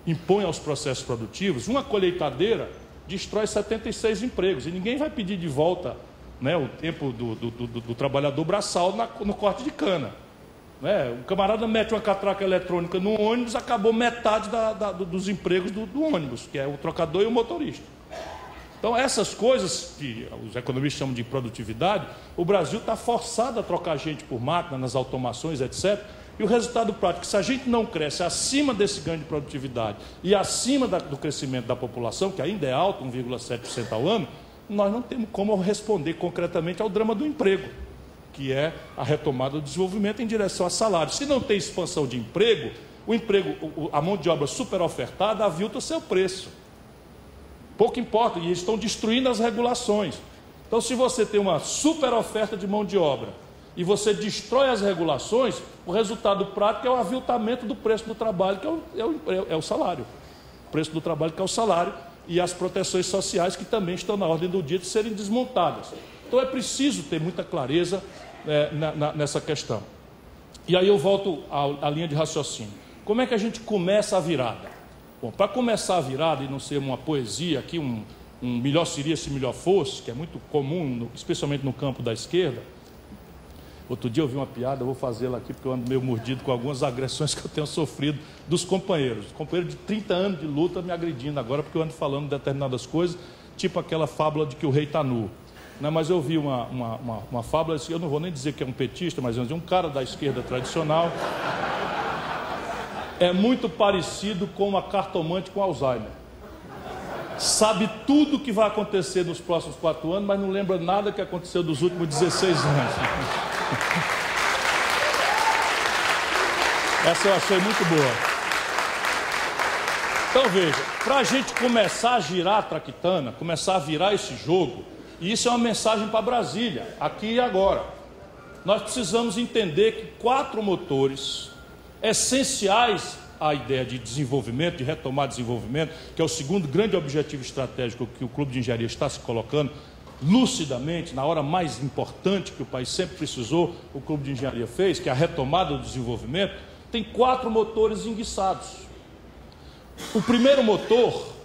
impõe aos processos produtivos, uma colheitadeira destrói 76 empregos e ninguém vai pedir de volta né, o tempo do, do, do, do trabalhador braçal na, no corte de cana. Né? O camarada mete uma catraca eletrônica no ônibus, acabou metade da, da, dos empregos do, do ônibus, que é o trocador e o motorista. Então, essas coisas que os economistas chamam de produtividade, o Brasil está forçado a trocar gente por máquina, nas automações, etc. E o resultado prático, se a gente não cresce acima desse ganho de produtividade e acima da, do crescimento da população, que ainda é alto, 1,7% ao ano, nós não temos como responder concretamente ao drama do emprego, que é a retomada do desenvolvimento em direção a salário. Se não tem expansão de emprego, o emprego, a mão de obra super ofertada avilta o seu preço. Pouco importa, e eles estão destruindo as regulações. Então, se você tem uma super oferta de mão de obra e você destrói as regulações, o resultado prático é o aviltamento do preço do trabalho, que é o, é o, é o salário. O preço do trabalho, que é o salário, e as proteções sociais, que também estão na ordem do dia de serem desmontadas. Então, é preciso ter muita clareza é, na, na, nessa questão. E aí eu volto à, à linha de raciocínio. Como é que a gente começa a virada? Bom, para começar a virada e não ser uma poesia aqui, um, um melhor seria se melhor fosse, que é muito comum, no, especialmente no campo da esquerda. Outro dia eu vi uma piada, eu vou fazê-la aqui porque eu ando meio mordido com algumas agressões que eu tenho sofrido dos companheiros. Companheiro de 30 anos de luta me agredindo agora porque eu ando falando determinadas coisas, tipo aquela fábula de que o rei está nu. Não, mas eu vi uma, uma, uma, uma fábula, eu não vou nem dizer que é um petista, mas é um cara da esquerda tradicional é muito parecido com uma cartomante com Alzheimer. Sabe tudo o que vai acontecer nos próximos quatro anos, mas não lembra nada que aconteceu dos últimos 16 anos. Essa eu achei muito boa. Então veja, para a gente começar a girar a traquitana, começar a virar esse jogo, e isso é uma mensagem para Brasília, aqui e agora. Nós precisamos entender que quatro motores essenciais à ideia de desenvolvimento, de retomar desenvolvimento, que é o segundo grande objetivo estratégico que o Clube de Engenharia está se colocando, lucidamente, na hora mais importante que o país sempre precisou, o Clube de Engenharia fez, que é a retomada do desenvolvimento, tem quatro motores enguiçados. O primeiro motor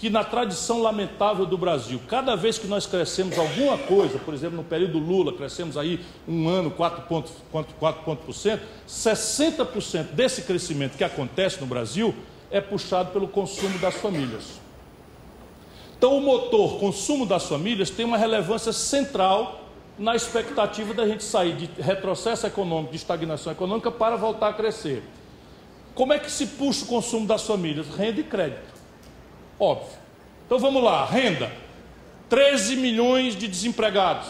que na tradição lamentável do Brasil, cada vez que nós crescemos alguma coisa, por exemplo, no período Lula, crescemos aí um ano 4 pontos, 4 pontos por cento, 60% desse crescimento que acontece no Brasil é puxado pelo consumo das famílias. Então, o motor consumo das famílias tem uma relevância central na expectativa da gente sair de retrocesso econômico, de estagnação econômica, para voltar a crescer. Como é que se puxa o consumo das famílias? Renda e crédito. Óbvio. Então vamos lá, renda. 13 milhões de desempregados.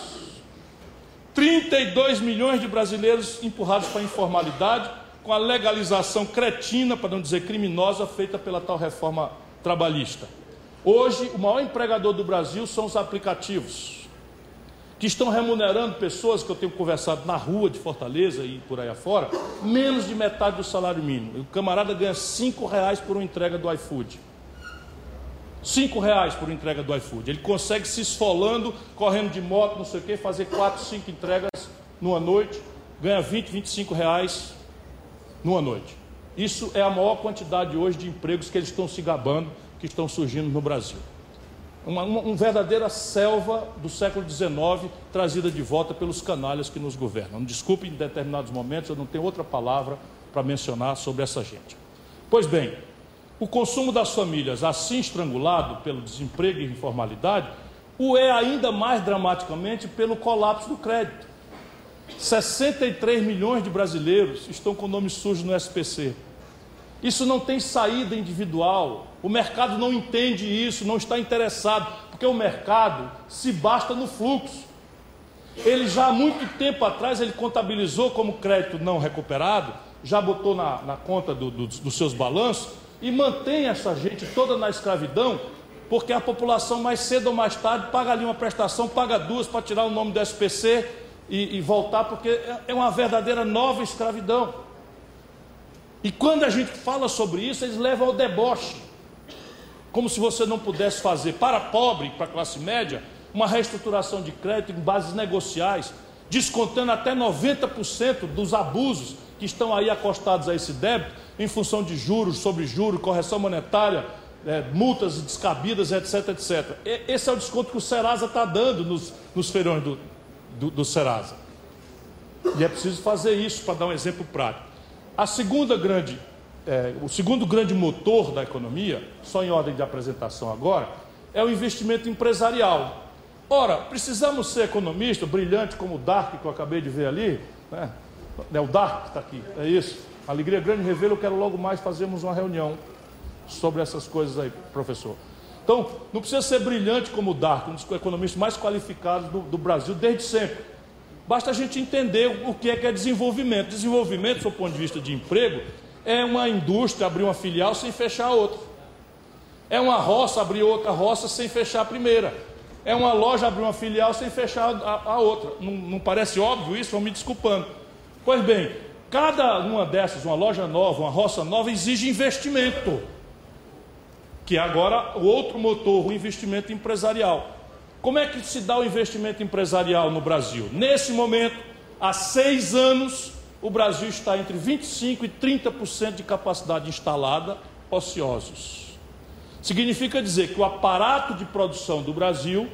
32 milhões de brasileiros empurrados para a informalidade, com a legalização cretina, para não dizer criminosa, feita pela tal reforma trabalhista. Hoje, o maior empregador do Brasil são os aplicativos, que estão remunerando pessoas que eu tenho conversado na rua de Fortaleza e por aí afora, menos de metade do salário mínimo. O camarada ganha cinco reais por uma entrega do iFood. Cinco reais por entrega do iFood. Ele consegue se esfolando, correndo de moto, não sei o quê, fazer quatro, cinco entregas numa noite, ganha 20, 25 reais numa noite. Isso é a maior quantidade hoje de empregos que eles estão se gabando, que estão surgindo no Brasil. Uma, uma, uma verdadeira selva do século XIX, trazida de volta pelos canalhas que nos governam. Desculpe, em determinados momentos eu não tenho outra palavra para mencionar sobre essa gente. Pois bem, o consumo das famílias, assim estrangulado pelo desemprego e informalidade, o é ainda mais dramaticamente pelo colapso do crédito. 63 milhões de brasileiros estão com nome sujo no SPC. Isso não tem saída individual. O mercado não entende isso, não está interessado, porque o mercado se basta no fluxo. Ele já há muito tempo atrás ele contabilizou como crédito não recuperado, já botou na, na conta do, do, dos seus balanços e mantém essa gente toda na escravidão, porque a população mais cedo ou mais tarde paga ali uma prestação, paga duas para tirar o nome do SPC e, e voltar, porque é, é uma verdadeira nova escravidão. E quando a gente fala sobre isso, eles levam ao deboche. Como se você não pudesse fazer para pobre, para classe média, uma reestruturação de crédito em bases negociais, descontando até 90% dos abusos que estão aí acostados a esse débito, em função de juros sobre juros, correção monetária, é, multas descabidas, etc, etc. Esse é o desconto que o Serasa está dando nos, nos feirões do, do, do Serasa. E é preciso fazer isso para dar um exemplo prático. A segunda grande, é, o segundo grande motor da economia, só em ordem de apresentação agora, é o investimento empresarial. Ora, precisamos ser economista, brilhante como o Dark que eu acabei de ver ali, né? É o Dark que está aqui, é isso. Alegria grande revelo, eu quero logo mais fazermos uma reunião sobre essas coisas aí, professor. Então, não precisa ser brilhante como o Dark, um dos economistas mais qualificados do, do Brasil desde sempre. Basta a gente entender o que é que é desenvolvimento. Desenvolvimento, do ponto de vista de emprego, é uma indústria abrir uma filial sem fechar outra. É uma roça abrir outra roça sem fechar a primeira. É uma loja abrir uma filial sem fechar a, a outra. Não, não parece óbvio isso? Vão me desculpando. Pois bem, Cada uma dessas, uma loja nova, uma roça nova, exige investimento. Que agora o outro motor, o investimento empresarial. Como é que se dá o investimento empresarial no Brasil? Nesse momento, há seis anos, o Brasil está entre 25% e 30% de capacidade instalada ociosos. Significa dizer que o aparato de produção do Brasil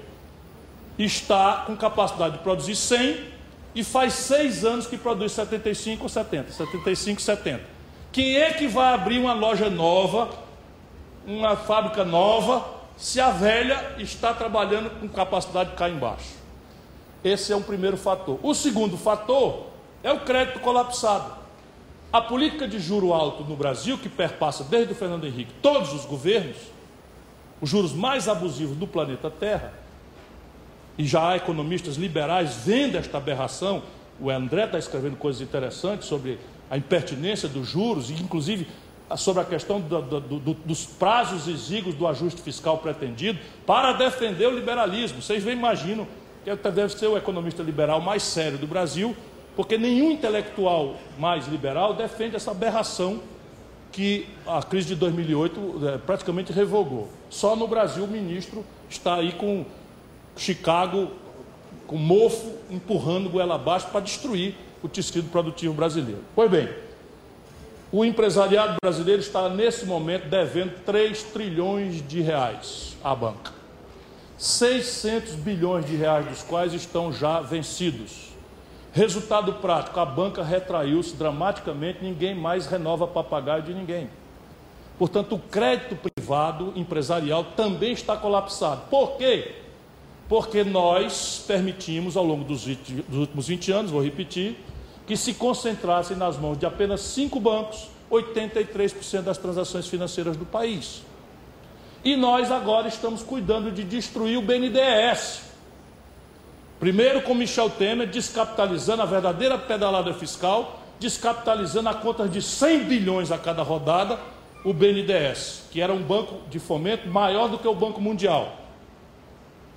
está com capacidade de produzir 100 e faz seis anos que produz 75 ou 70, 75, 70. Quem é que vai abrir uma loja nova, uma fábrica nova, se a velha está trabalhando com capacidade de cair embaixo? Esse é um primeiro fator. O segundo fator é o crédito colapsado. A política de juro alto no Brasil, que perpassa desde o Fernando Henrique todos os governos, os juros mais abusivos do planeta Terra, e já há economistas liberais vendo esta aberração. O André está escrevendo coisas interessantes sobre a impertinência dos juros, e inclusive sobre a questão do, do, do, dos prazos exíguos do ajuste fiscal pretendido, para defender o liberalismo. Vocês bem imaginam que deve ser o economista liberal mais sério do Brasil, porque nenhum intelectual mais liberal defende essa aberração que a crise de 2008 é, praticamente revogou. Só no Brasil o ministro está aí com Chicago com mofo empurrando goela abaixo para destruir o tecido produtivo brasileiro. Pois bem, o empresariado brasileiro está nesse momento devendo 3 trilhões de reais à banca. 600 bilhões de reais dos quais estão já vencidos. Resultado prático, a banca retraiu-se dramaticamente, ninguém mais renova papagaio de ninguém. Portanto, o crédito privado empresarial também está colapsado. Por quê? Porque nós permitimos, ao longo dos, 20, dos últimos 20 anos, vou repetir, que se concentrassem nas mãos de apenas cinco bancos 83% das transações financeiras do país. E nós agora estamos cuidando de destruir o BNDES. Primeiro com Michel Temer descapitalizando a verdadeira pedalada fiscal, descapitalizando a conta de 100 bilhões a cada rodada, o BNDES, que era um banco de fomento maior do que o Banco Mundial,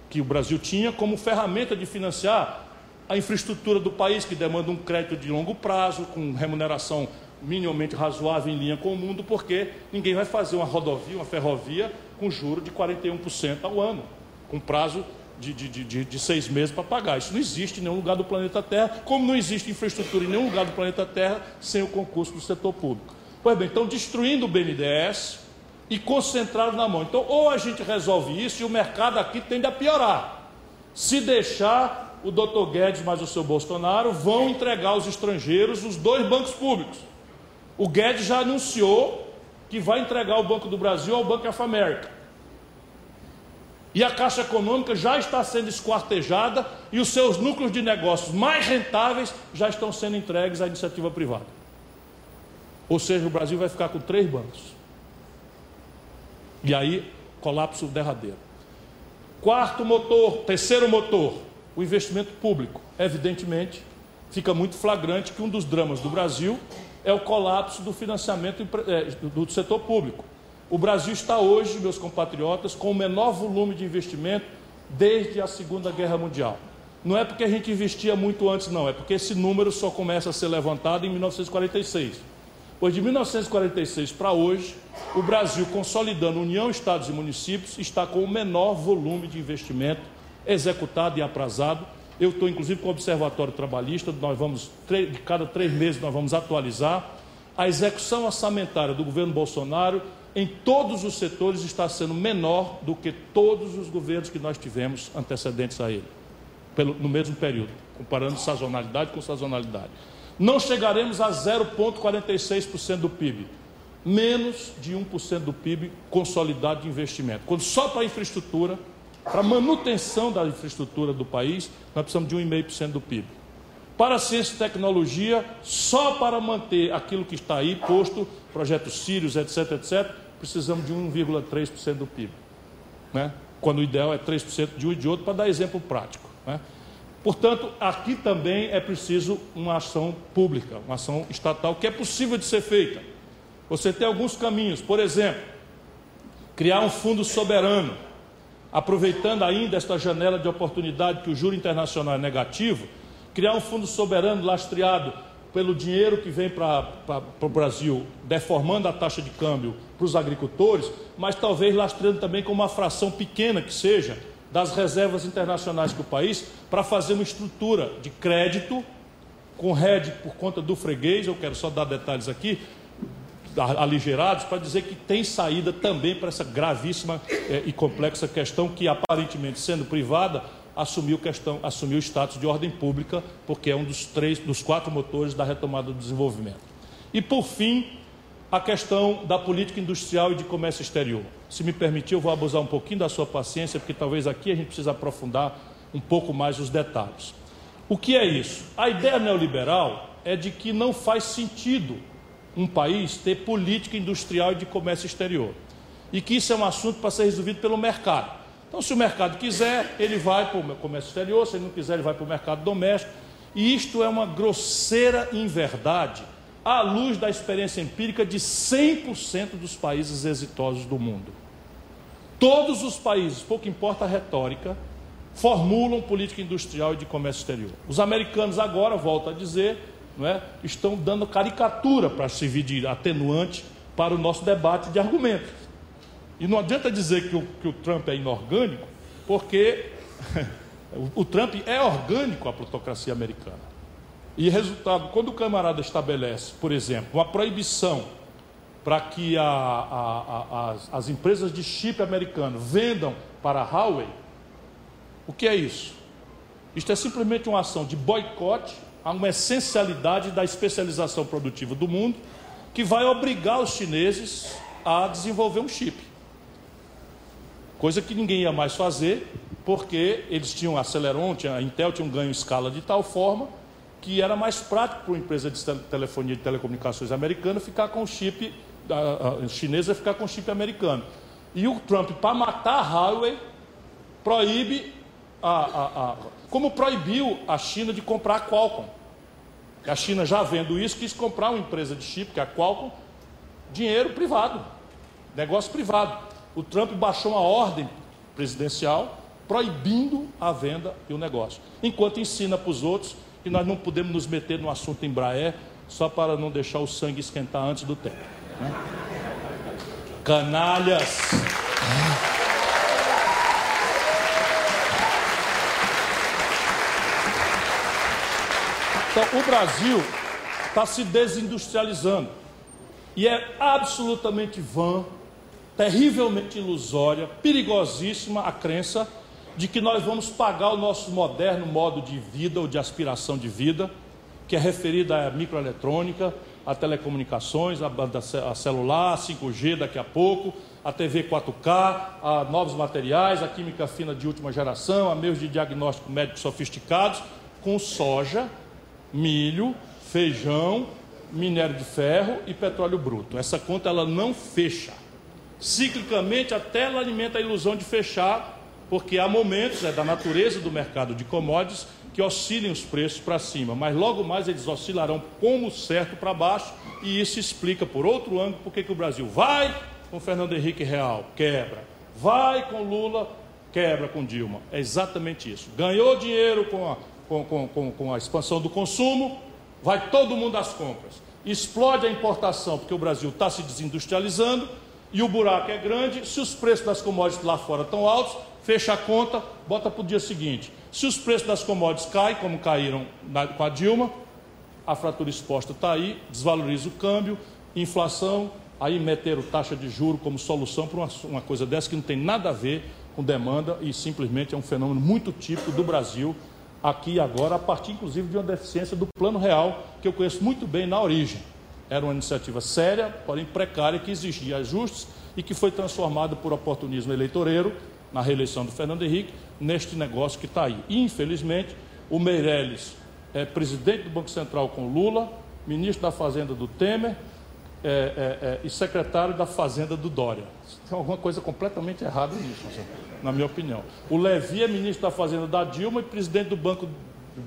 que o Brasil tinha como ferramenta de financiar a infraestrutura do país, que demanda um crédito de longo prazo, com remuneração minimamente razoável em linha com o mundo, porque ninguém vai fazer uma rodovia, uma ferrovia com juro de 41% ao ano, com prazo de, de, de, de seis meses para pagar. Isso não existe em nenhum lugar do planeta Terra, como não existe infraestrutura em nenhum lugar do planeta Terra sem o concurso do setor público. Pois bem, então destruindo o BNDES e concentrado na mão. Então, ou a gente resolve isso e o mercado aqui tende a piorar. Se deixar, o doutor Guedes mais o seu Bolsonaro vão entregar aos estrangeiros os dois bancos públicos. O Guedes já anunciou que vai entregar o Banco do Brasil ao Banco of America. E a Caixa Econômica já está sendo esquartejada e os seus núcleos de negócios mais rentáveis já estão sendo entregues à iniciativa privada. Ou seja, o Brasil vai ficar com três bancos. E aí, colapso derradeiro. Quarto motor, terceiro motor, o investimento público. Evidentemente, fica muito flagrante que um dos dramas do Brasil é o colapso do financiamento é, do setor público. O Brasil está hoje, meus compatriotas, com o menor volume de investimento desde a Segunda Guerra Mundial. Não é porque a gente investia muito antes, não, é porque esse número só começa a ser levantado em 1946. Pois de 1946 para hoje, o Brasil, consolidando União, Estados e municípios, está com o menor volume de investimento executado e aprazado eu estou, inclusive, com o Observatório Trabalhista, nós vamos, de cada três meses, nós vamos atualizar. A execução orçamentária do governo Bolsonaro em todos os setores está sendo menor do que todos os governos que nós tivemos antecedentes a ele, pelo, no mesmo período, comparando sazonalidade com sazonalidade. Não chegaremos a 0,46% do PIB, menos de 1% do PIB consolidado de investimento. Quando só para a infraestrutura para a manutenção da infraestrutura do país, nós precisamos de 1,5% do PIB. Para a ciência e tecnologia, só para manter aquilo que está aí posto, projetos Sirius, etc., etc., precisamos de 1,3% do PIB. Né? Quando o ideal é 3% de um e de outro, para dar exemplo prático. Né? Portanto, aqui também é preciso uma ação pública, uma ação estatal, que é possível de ser feita. Você tem alguns caminhos, por exemplo, criar um fundo soberano aproveitando ainda esta janela de oportunidade que o juro internacional é negativo, criar um fundo soberano lastreado pelo dinheiro que vem para o Brasil, deformando a taxa de câmbio para os agricultores, mas talvez lastreando também com uma fração pequena que seja das reservas internacionais que o país, para fazer uma estrutura de crédito com rede por conta do freguês, eu quero só dar detalhes aqui, aligerados para dizer que tem saída também para essa gravíssima é, e complexa questão que aparentemente sendo privada assumiu questão assumiu o status de ordem pública porque é um dos três dos quatro motores da retomada do desenvolvimento. E por fim a questão da política industrial e de comércio exterior se me permitir eu vou abusar um pouquinho da sua paciência porque talvez aqui a gente precise aprofundar um pouco mais os detalhes o que é isso a ideia neoliberal é de que não faz sentido um país ter política industrial e de comércio exterior. E que isso é um assunto para ser resolvido pelo mercado. Então, se o mercado quiser, ele vai para o comércio exterior, se ele não quiser, ele vai para o mercado doméstico. E isto é uma grosseira inverdade à luz da experiência empírica de 100% dos países exitosos do mundo. Todos os países, pouco importa a retórica, formulam política industrial e de comércio exterior. Os americanos agora, volto a dizer, não é, estão dando caricatura para servir de atenuante para o nosso debate de argumentos. E não adianta dizer que o, que o Trump é inorgânico, porque o, Trump é orgânico à plutocracia americana. E resultado, quando o camarada estabelece, por exemplo, uma proibição para que a, a, a, as, as, empresas de chip americano vendam para a Huawei, o que é isso? Isto é simplesmente uma ação de boicote a uma essencialidade da especialização produtiva do mundo que vai obrigar os chineses a desenvolver um chip. Coisa que ninguém ia mais fazer, porque eles tinham Aceleron, a Intel tinha um ganho em escala de tal forma que era mais prático para uma empresa de telefonia e telecomunicações americana ficar com o chip, a, a chinesa ficar com o chip americano. E o Trump, para matar a Huawei, proíbe a, a, a, como proibiu a China de comprar a Qualcomm. A China já vendo isso, quis comprar uma empresa de chip, que é a Qualcomm, dinheiro privado, negócio privado. O Trump baixou uma ordem presidencial proibindo a venda e o negócio, enquanto ensina para os outros que nós não podemos nos meter no assunto Embraer só para não deixar o sangue esquentar antes do tempo. Né? Canalhas! Então, o Brasil está se desindustrializando. E é absolutamente vã, terrivelmente ilusória, perigosíssima a crença de que nós vamos pagar o nosso moderno modo de vida ou de aspiração de vida, que é referido à microeletrônica, a telecomunicações, a banda a celular, a 5G daqui a pouco, a TV 4K, a novos materiais, a química fina de última geração, a meios de diagnóstico médico sofisticados, com soja, milho, feijão, minério de ferro e petróleo bruto. Essa conta ela não fecha. Ciclicamente até ela alimenta a ilusão de fechar, porque há momentos é da natureza do mercado de commodities que oscilem os preços para cima, mas logo mais eles oscilarão como certo para baixo, e isso explica por outro ângulo porque que o Brasil vai com Fernando Henrique Real, quebra, vai com Lula, quebra com Dilma. É exatamente isso. Ganhou dinheiro com a com, com, com, a expansão do consumo, vai todo mundo às compras. Explode a importação, porque o Brasil está se desindustrializando e o buraco é grande. Se os preços das commodities lá fora estão altos, fecha a conta, bota para o dia seguinte. Se os preços das commodities caem, como caíram na, com a Dilma, a fratura exposta está aí, desvaloriza o câmbio, inflação, aí meteram taxa de juro como solução para uma, uma coisa dessa que não tem nada a ver com demanda e simplesmente é um fenômeno muito típico do Brasil aqui e agora, a partir inclusive de uma deficiência do Plano Real, que eu conheço muito bem na origem. Era uma iniciativa séria, porém precária, que exigia ajustes e que foi transformada por oportunismo eleitoreiro, na reeleição do Fernando Henrique, neste negócio que está aí. Infelizmente, o Meirelles é presidente do Banco Central com Lula, ministro da Fazenda do Temer é, é, é, e secretário da Fazenda do Dória. Tem alguma coisa completamente errada nisso na minha opinião. O Levi é ministro da Fazenda da Dilma e presidente do Banco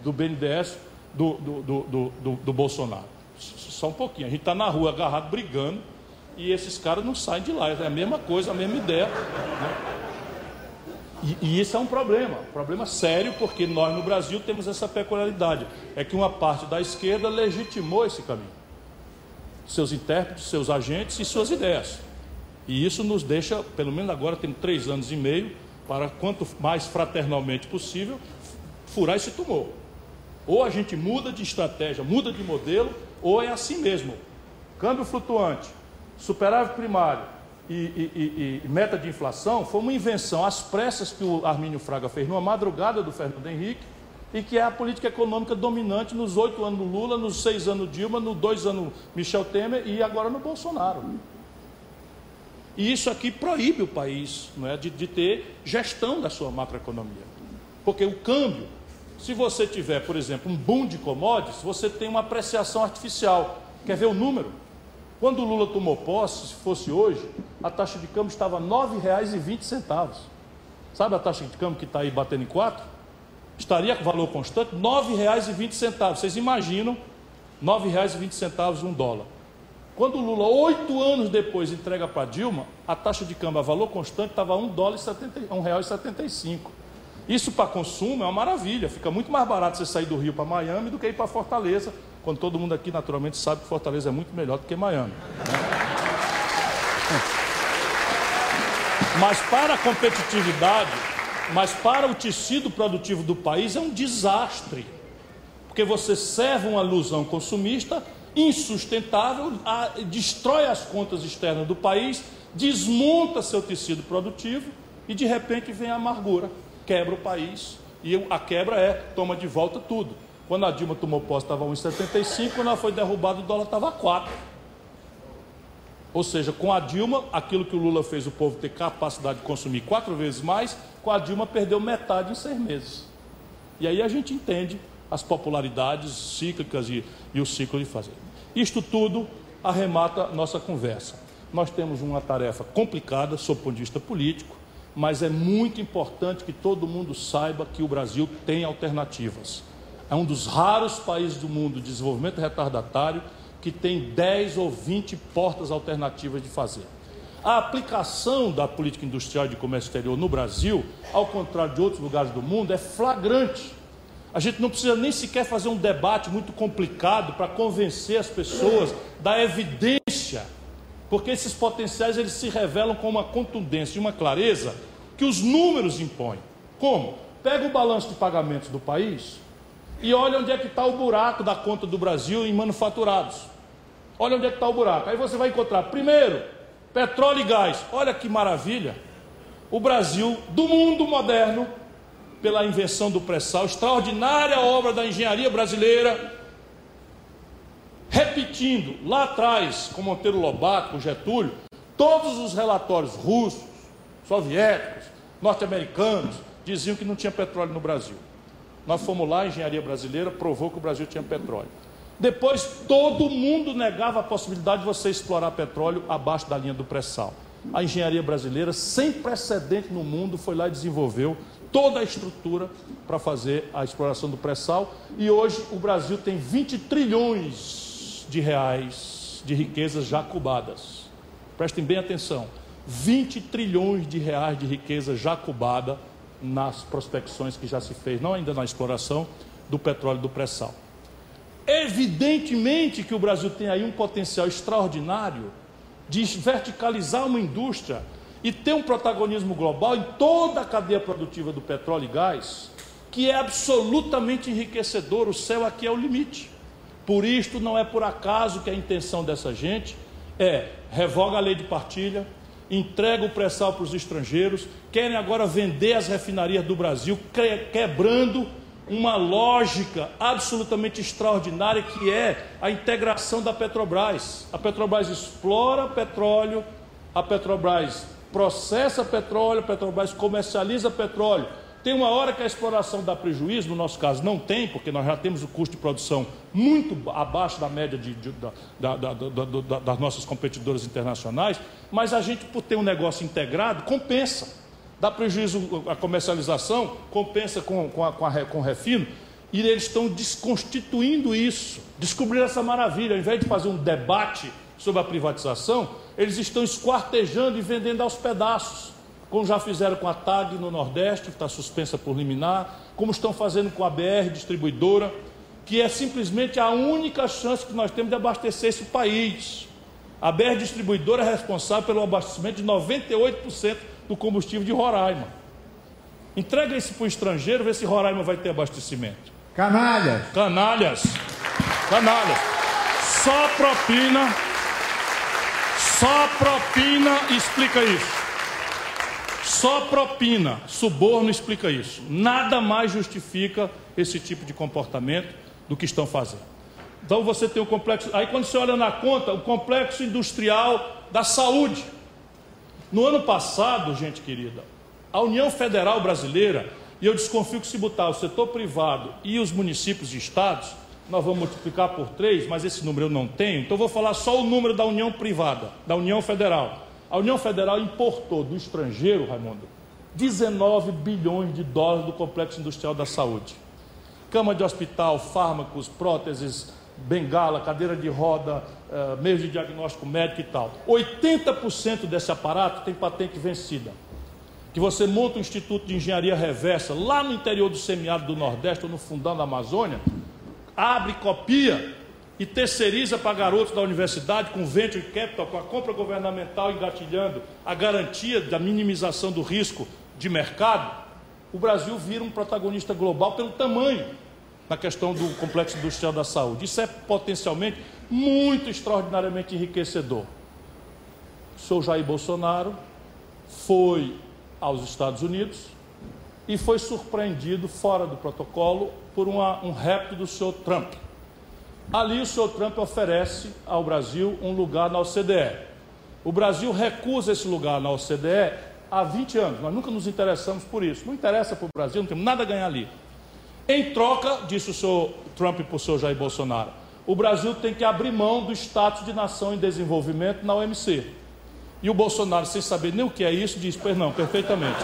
do BNDES do, do, do, do, do Bolsonaro. Só um pouquinho. A gente está na rua agarrado brigando e esses caras não saem de lá. É a mesma coisa, a mesma ideia. Né? E, e, isso é um problema, um problema sério, porque nós no Brasil temos essa peculiaridade. É que uma parte da esquerda legitimou esse caminho. Seus intérpretes, seus agentes e suas ideias. E isso nos deixa, pelo menos agora, temos três anos e meio, para quanto mais fraternalmente possível, furar esse tumor. Ou a gente muda de estratégia, muda de modelo, ou é assim mesmo. Câmbio flutuante, superávit primário e, e, e, meta de inflação foi uma invenção às pressas que o Armínio Fraga fez numa madrugada do Fernando Henrique e que é a política econômica dominante nos oito anos do Lula, nos seis anos do Dilma, nos dois anos Michel Temer e agora no Bolsonaro. E isso aqui proíbe o país não é, de, de ter gestão da sua macroeconomia. Porque o câmbio, se você tiver, por exemplo, um boom de commodities, você tem uma apreciação artificial. Quer ver o número? Quando o Lula tomou posse, se fosse hoje, a taxa de câmbio estava R$ 9,20. Sabe a taxa de câmbio que está aí batendo em 4? Estaria com valor constante R$ 9,20. Vocês imaginam R$ 9,20 um dólar. Quando o Lula, oito anos depois, entrega para Dilma, a taxa de câmbio a valor constante estava e cinco. Isso para consumo é uma maravilha. Fica muito mais barato você sair do Rio para Miami do que ir para Fortaleza, quando todo mundo aqui naturalmente sabe que Fortaleza é muito melhor do que Miami. Né? Mas para a competitividade, mas para o tecido produtivo do país é um desastre. Porque você serve uma ilusão consumista insustentável, a, destrói as contas externas do país, desmonta seu tecido produtivo e de repente vem a amargura, quebra o país. E a quebra é, toma de volta tudo. Quando a Dilma tomou posse estava 1,75, quando ela foi derrubada o dólar estava 4. Ou seja, com a Dilma, aquilo que o Lula fez o povo ter capacidade de consumir quatro vezes mais, com a Dilma perdeu metade em seis meses. E aí a gente entende as popularidades cíclicas e, e o ciclo de fazer. Isto tudo arremata nossa conversa. Nós temos uma tarefa complicada sob o ponto de vista político, mas é muito importante que todo mundo saiba que o Brasil tem alternativas. É um dos raros países do mundo de desenvolvimento retardatário que tem 10 ou 20 portas alternativas de fazer. A aplicação da política industrial de comércio exterior no Brasil, ao contrário de outros lugares do mundo, é flagrante. A gente não precisa nem sequer fazer um debate muito complicado para convencer as pessoas da evidência, porque esses potenciais eles se revelam com uma contundência e uma clareza que os números impõem. Como? Pega o balanço de pagamentos do país e olha onde é que está o buraco da conta do Brasil em manufaturados. Olha onde é que está o buraco. Aí você vai encontrar, primeiro, petróleo e gás. Olha que maravilha. O Brasil, do mundo moderno, pela invenção do pré-sal, extraordinária obra da engenharia brasileira, repetindo lá atrás, com Monteiro Lobato, com Getúlio, todos os relatórios russos, soviéticos, norte-americanos, diziam que não tinha petróleo no Brasil. Nós fomos lá, a engenharia brasileira provou que o Brasil tinha petróleo. Depois, todo mundo negava a possibilidade de você explorar petróleo abaixo da linha do pré-sal. A engenharia brasileira, sem precedente no mundo, foi lá e desenvolveu toda a estrutura para fazer a exploração do pré-sal. E hoje o Brasil tem 20 trilhões de reais de riquezas já cubadas. Prestem bem atenção: 20 trilhões de reais de riqueza já cubada nas prospecções que já se fez, não ainda na exploração do petróleo do pré-sal. Evidentemente que o Brasil tem aí um potencial extraordinário de verticalizar uma indústria e ter um protagonismo global em toda a cadeia produtiva do petróleo e gás, que é absolutamente enriquecedor. O céu aqui é o limite. Por isto, não é por acaso que a intenção dessa gente é revoga a lei de partilha, entrega o pré-sal para os estrangeiros, querem agora vender as refinarias do Brasil, quebrando uma lógica absolutamente extraordinária que é a integração da Petrobras. A Petrobras explora petróleo, a Petrobras processa petróleo, a Petrobras comercializa petróleo. Tem uma hora que a exploração dá prejuízo, no nosso caso não tem, porque nós já temos o custo de produção muito abaixo da média de, de, da, da, da, das nossas competidoras internacionais, mas a gente, por ter um negócio integrado, compensa. Dá prejuízo a comercialização, compensa com, com, a, com, a, com o refino, e eles estão desconstituindo isso, descobriram essa maravilha, ao invés de fazer um debate sobre a privatização, eles estão esquartejando e vendendo aos pedaços como já fizeram com a TAG no Nordeste, que está suspensa por liminar, como estão fazendo com a BR distribuidora, que é simplesmente a única chance que nós temos de abastecer esse país. A BR distribuidora é responsável pelo abastecimento de 98% do combustível de Roraima. Entrega isso para o estrangeiro, vê se Roraima vai ter abastecimento. Canalhas! Canalhas! Canalhas! Só propina, só propina explica isso. Só propina, suborno explica isso. Nada mais justifica esse tipo de comportamento do que estão fazendo. Então você tem o complexo. Aí quando você olha na conta, o complexo industrial da saúde. No ano passado, gente querida, a União Federal Brasileira, e eu desconfio que se botar o setor privado e os municípios e estados, nós vamos multiplicar por três, mas esse número eu não tenho, então eu vou falar só o número da União Privada, da União Federal. A União Federal importou do estrangeiro, Raimundo, 19 bilhões de dólares do complexo industrial da saúde. Cama de hospital, fármacos, próteses, bengala, cadeira de roda, uh, meios de diagnóstico médico e tal. 80% desse aparato tem patente vencida. Que você monta um instituto de engenharia reversa lá no interior do semiárido do Nordeste ou no fundão da Amazônia, abre copia e terceiriza para garotos da universidade com venture capital, com a compra governamental engatilhando a garantia da minimização do risco de mercado, o Brasil vira um protagonista global pelo tamanho na questão do complexo industrial da saúde. Isso é potencialmente muito extraordinariamente enriquecedor. O senhor Jair Bolsonaro foi aos Estados Unidos e foi surpreendido fora do protocolo por uma, um repto do senhor Trump. Ali o senhor Trump oferece ao Brasil um lugar na OCDE. O Brasil recusa esse lugar na OCDE há 20 anos. Nós nunca nos interessamos por isso. Não interessa para o Brasil, não temos nada a ganhar ali. Em troca, disse o senhor Trump para o senhor Jair Bolsonaro, o Brasil tem que abrir mão do status de nação em desenvolvimento na OMC. E o Bolsonaro, sem saber nem o que é isso, diz: Pois não, perfeitamente.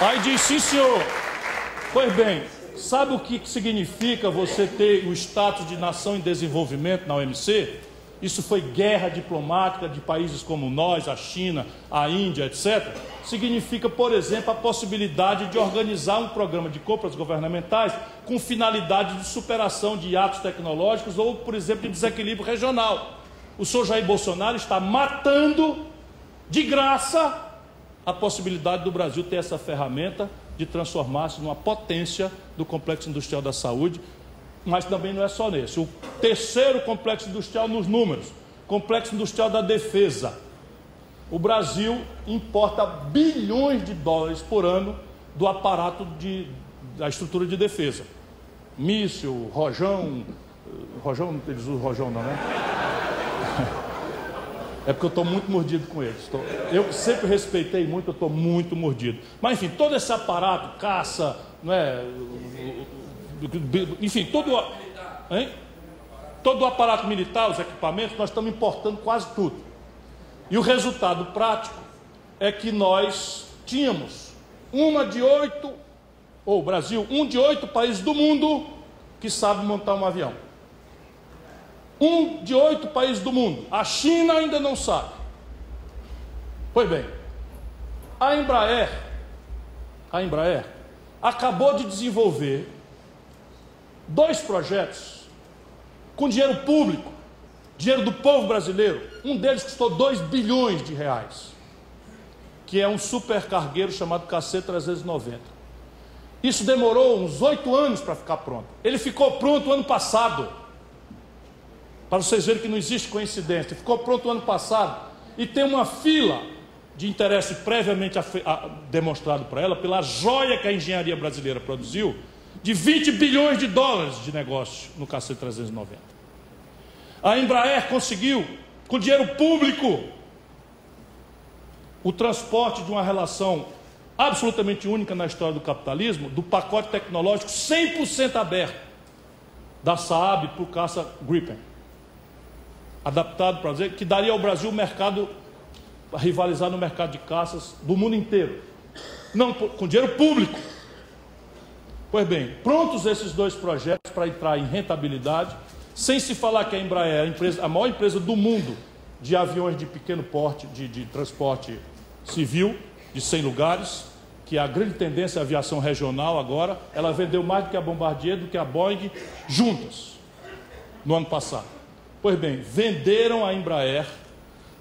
Aí diz: Sim, senhor. Pois bem, sabe o que significa você ter o status de nação em desenvolvimento na OMC? Isso foi guerra diplomática de países como nós, a China, a Índia, etc. Significa, por exemplo, a possibilidade de organizar um programa de compras governamentais com finalidade de superação de atos tecnológicos ou, por exemplo, de desequilíbrio regional. O senhor Jair Bolsonaro está matando de graça a possibilidade do Brasil ter essa ferramenta de transformar-se numa potência do complexo industrial da saúde, mas também não é só nesse. O terceiro complexo industrial nos números, complexo industrial da defesa. O Brasil importa bilhões de dólares por ano do aparato de, da estrutura de defesa. Míssil, rojão, rojão, não eles usam rojão não, né? É porque eu estou muito mordido com eles. Eu sempre respeitei muito, eu estou muito mordido. Mas enfim, todo esse aparato, caça, não é? enfim, todo, hein? todo o aparato militar, os equipamentos, nós estamos importando quase tudo. E o resultado prático é que nós tínhamos uma de oito, ou Brasil, um de oito países do mundo que sabe montar um avião. Um de oito países do mundo. A China ainda não sabe. Pois bem, a Embraer, a Embraer acabou de desenvolver dois projetos com dinheiro público, dinheiro do povo brasileiro. Um deles custou 2 bilhões de reais, que é um supercargueiro chamado KC-390. Isso demorou uns oito anos para ficar pronto. Ele ficou pronto ano passado. Para vocês verem que não existe coincidência. Ficou pronto ano passado. E tem uma fila de interesse previamente demonstrado para ela, pela joia que a engenharia brasileira produziu, de 20 bilhões de dólares de negócio no KC-390. A Embraer conseguiu, com dinheiro público, o transporte de uma relação absolutamente única na história do capitalismo, do pacote tecnológico 100% aberto da Saab para o caça Gripen. Adaptado para dizer que daria ao Brasil o mercado, rivalizar no mercado de caças do mundo inteiro. Não, com dinheiro público. Pois bem, prontos esses dois projetos para entrar em rentabilidade, sem se falar que a Embraer é a, empresa, a maior empresa do mundo de aviões de pequeno porte, de, de transporte civil, de 100 lugares, que é a grande tendência é a aviação regional agora, ela vendeu mais do que a Bombardier, do que a Boeing, juntas, no ano passado. Pois bem, venderam a Embraer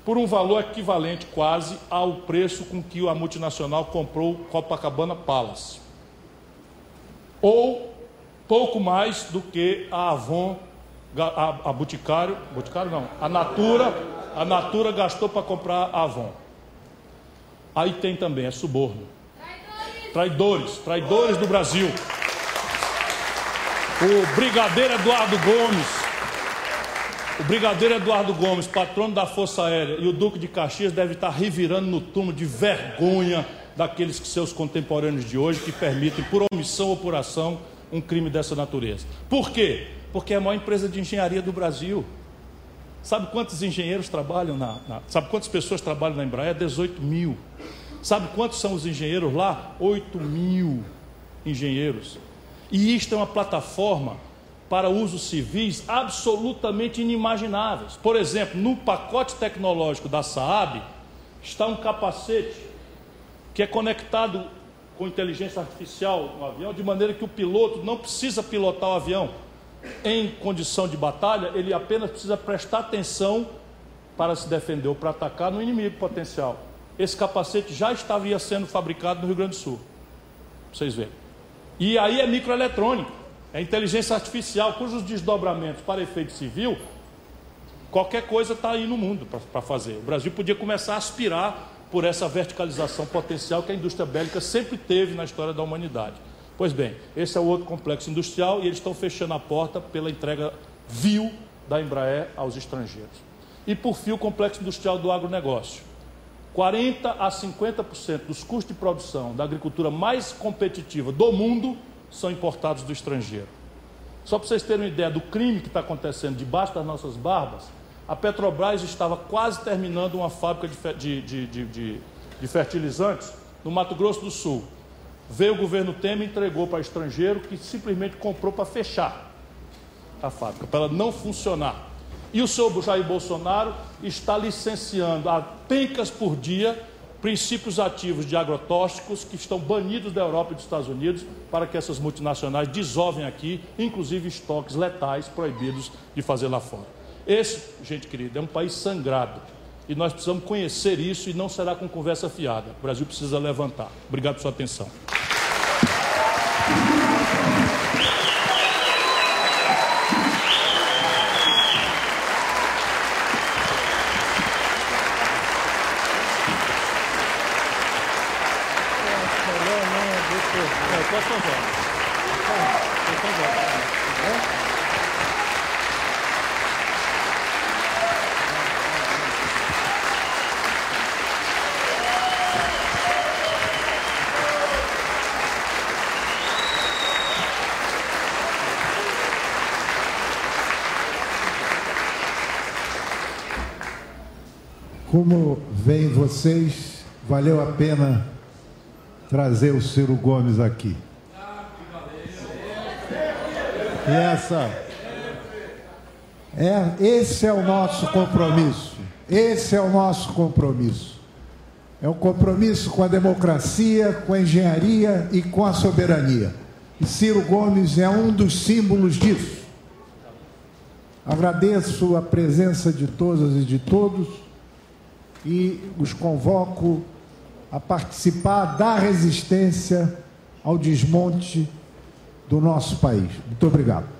por um valor equivalente quase ao preço com que a multinacional comprou Copacabana Palace ou pouco mais do que a Avon, a, a Boticário, Boticário não, a Natura, a Natura gastou para comprar a Avon. Aí tem também, é suborno. Traidores, traidores do Brasil. O brigadeiro Eduardo Gomes, o brigadeiro Eduardo Gomes, patrono da Força Aérea, e o Duque de Caxias deve estar revirando no túmulo de vergonha daqueles que seus contemporâneos de hoje que permitem, por omissão ou por ação, um crime dessa natureza. Por quê? Porque é a maior empresa de engenharia do Brasil. Sabe quantos engenheiros trabalham na, na, Sabe quantas pessoas trabalham na Embraer? 18 mil. Sabe quantos são os engenheiros lá? 8 mil engenheiros. E isto é uma plataforma para usos civis absolutamente inimagináveis. Por exemplo, no pacote tecnológico da Saab está um capacete que é conectado com inteligência artificial no avião, de maneira que o piloto não precisa pilotar o avião em condição de batalha, ele apenas precisa prestar atenção para se defender ou para atacar no inimigo potencial. Esse capacete já estava sendo fabricado no Rio Grande do Sul. Vocês verem. E aí é microeletrônica, é inteligência artificial, cujos desdobramentos para efeito civil, qualquer coisa está aí no mundo para fazer. O Brasil podia começar a aspirar por essa verticalização potencial que a indústria bélica sempre teve na história da humanidade. Pois bem, esse é o outro complexo industrial e eles estão fechando a porta pela entrega vil da Embraer aos estrangeiros. E por fim, o complexo industrial do agronegócio. 40 a 50% dos custos de produção da agricultura mais competitiva do mundo são importados do estrangeiro. Só para vocês terem uma ideia do crime que está acontecendo debaixo das nossas barbas, a Petrobras estava quase terminando uma fábrica de, de, de, de fertilizantes no Mato Grosso do Sul. Veio o governo Temer e entregou para estrangeiro que simplesmente comprou para fechar a fábrica, para ela não funcionar. E o senhor Jair Bolsonaro está licenciando a pencas por dia princípios ativos de agrotóxicos que estão banidos da Europa e dos Estados Unidos para que essas multinacionais dissolvem aqui, inclusive estoques letais proibidos de fazer lá fora. Esse, gente querida, é um país sangrado. E nós precisamos conhecer isso e não será com conversa fiada. O Brasil precisa levantar. Obrigado por sua atenção. Como veem vocês, valeu a pena trazer o Ciro Gomes aqui. E essa é esse é o nosso compromisso. Esse é o nosso compromisso. É um compromisso com a democracia, com a engenharia e com a soberania. E Ciro Gomes é um dos símbolos disso. Agradeço a presença de todas e de todos e os convoco a participar da resistência ao desmonte do nosso país. Muito obrigado.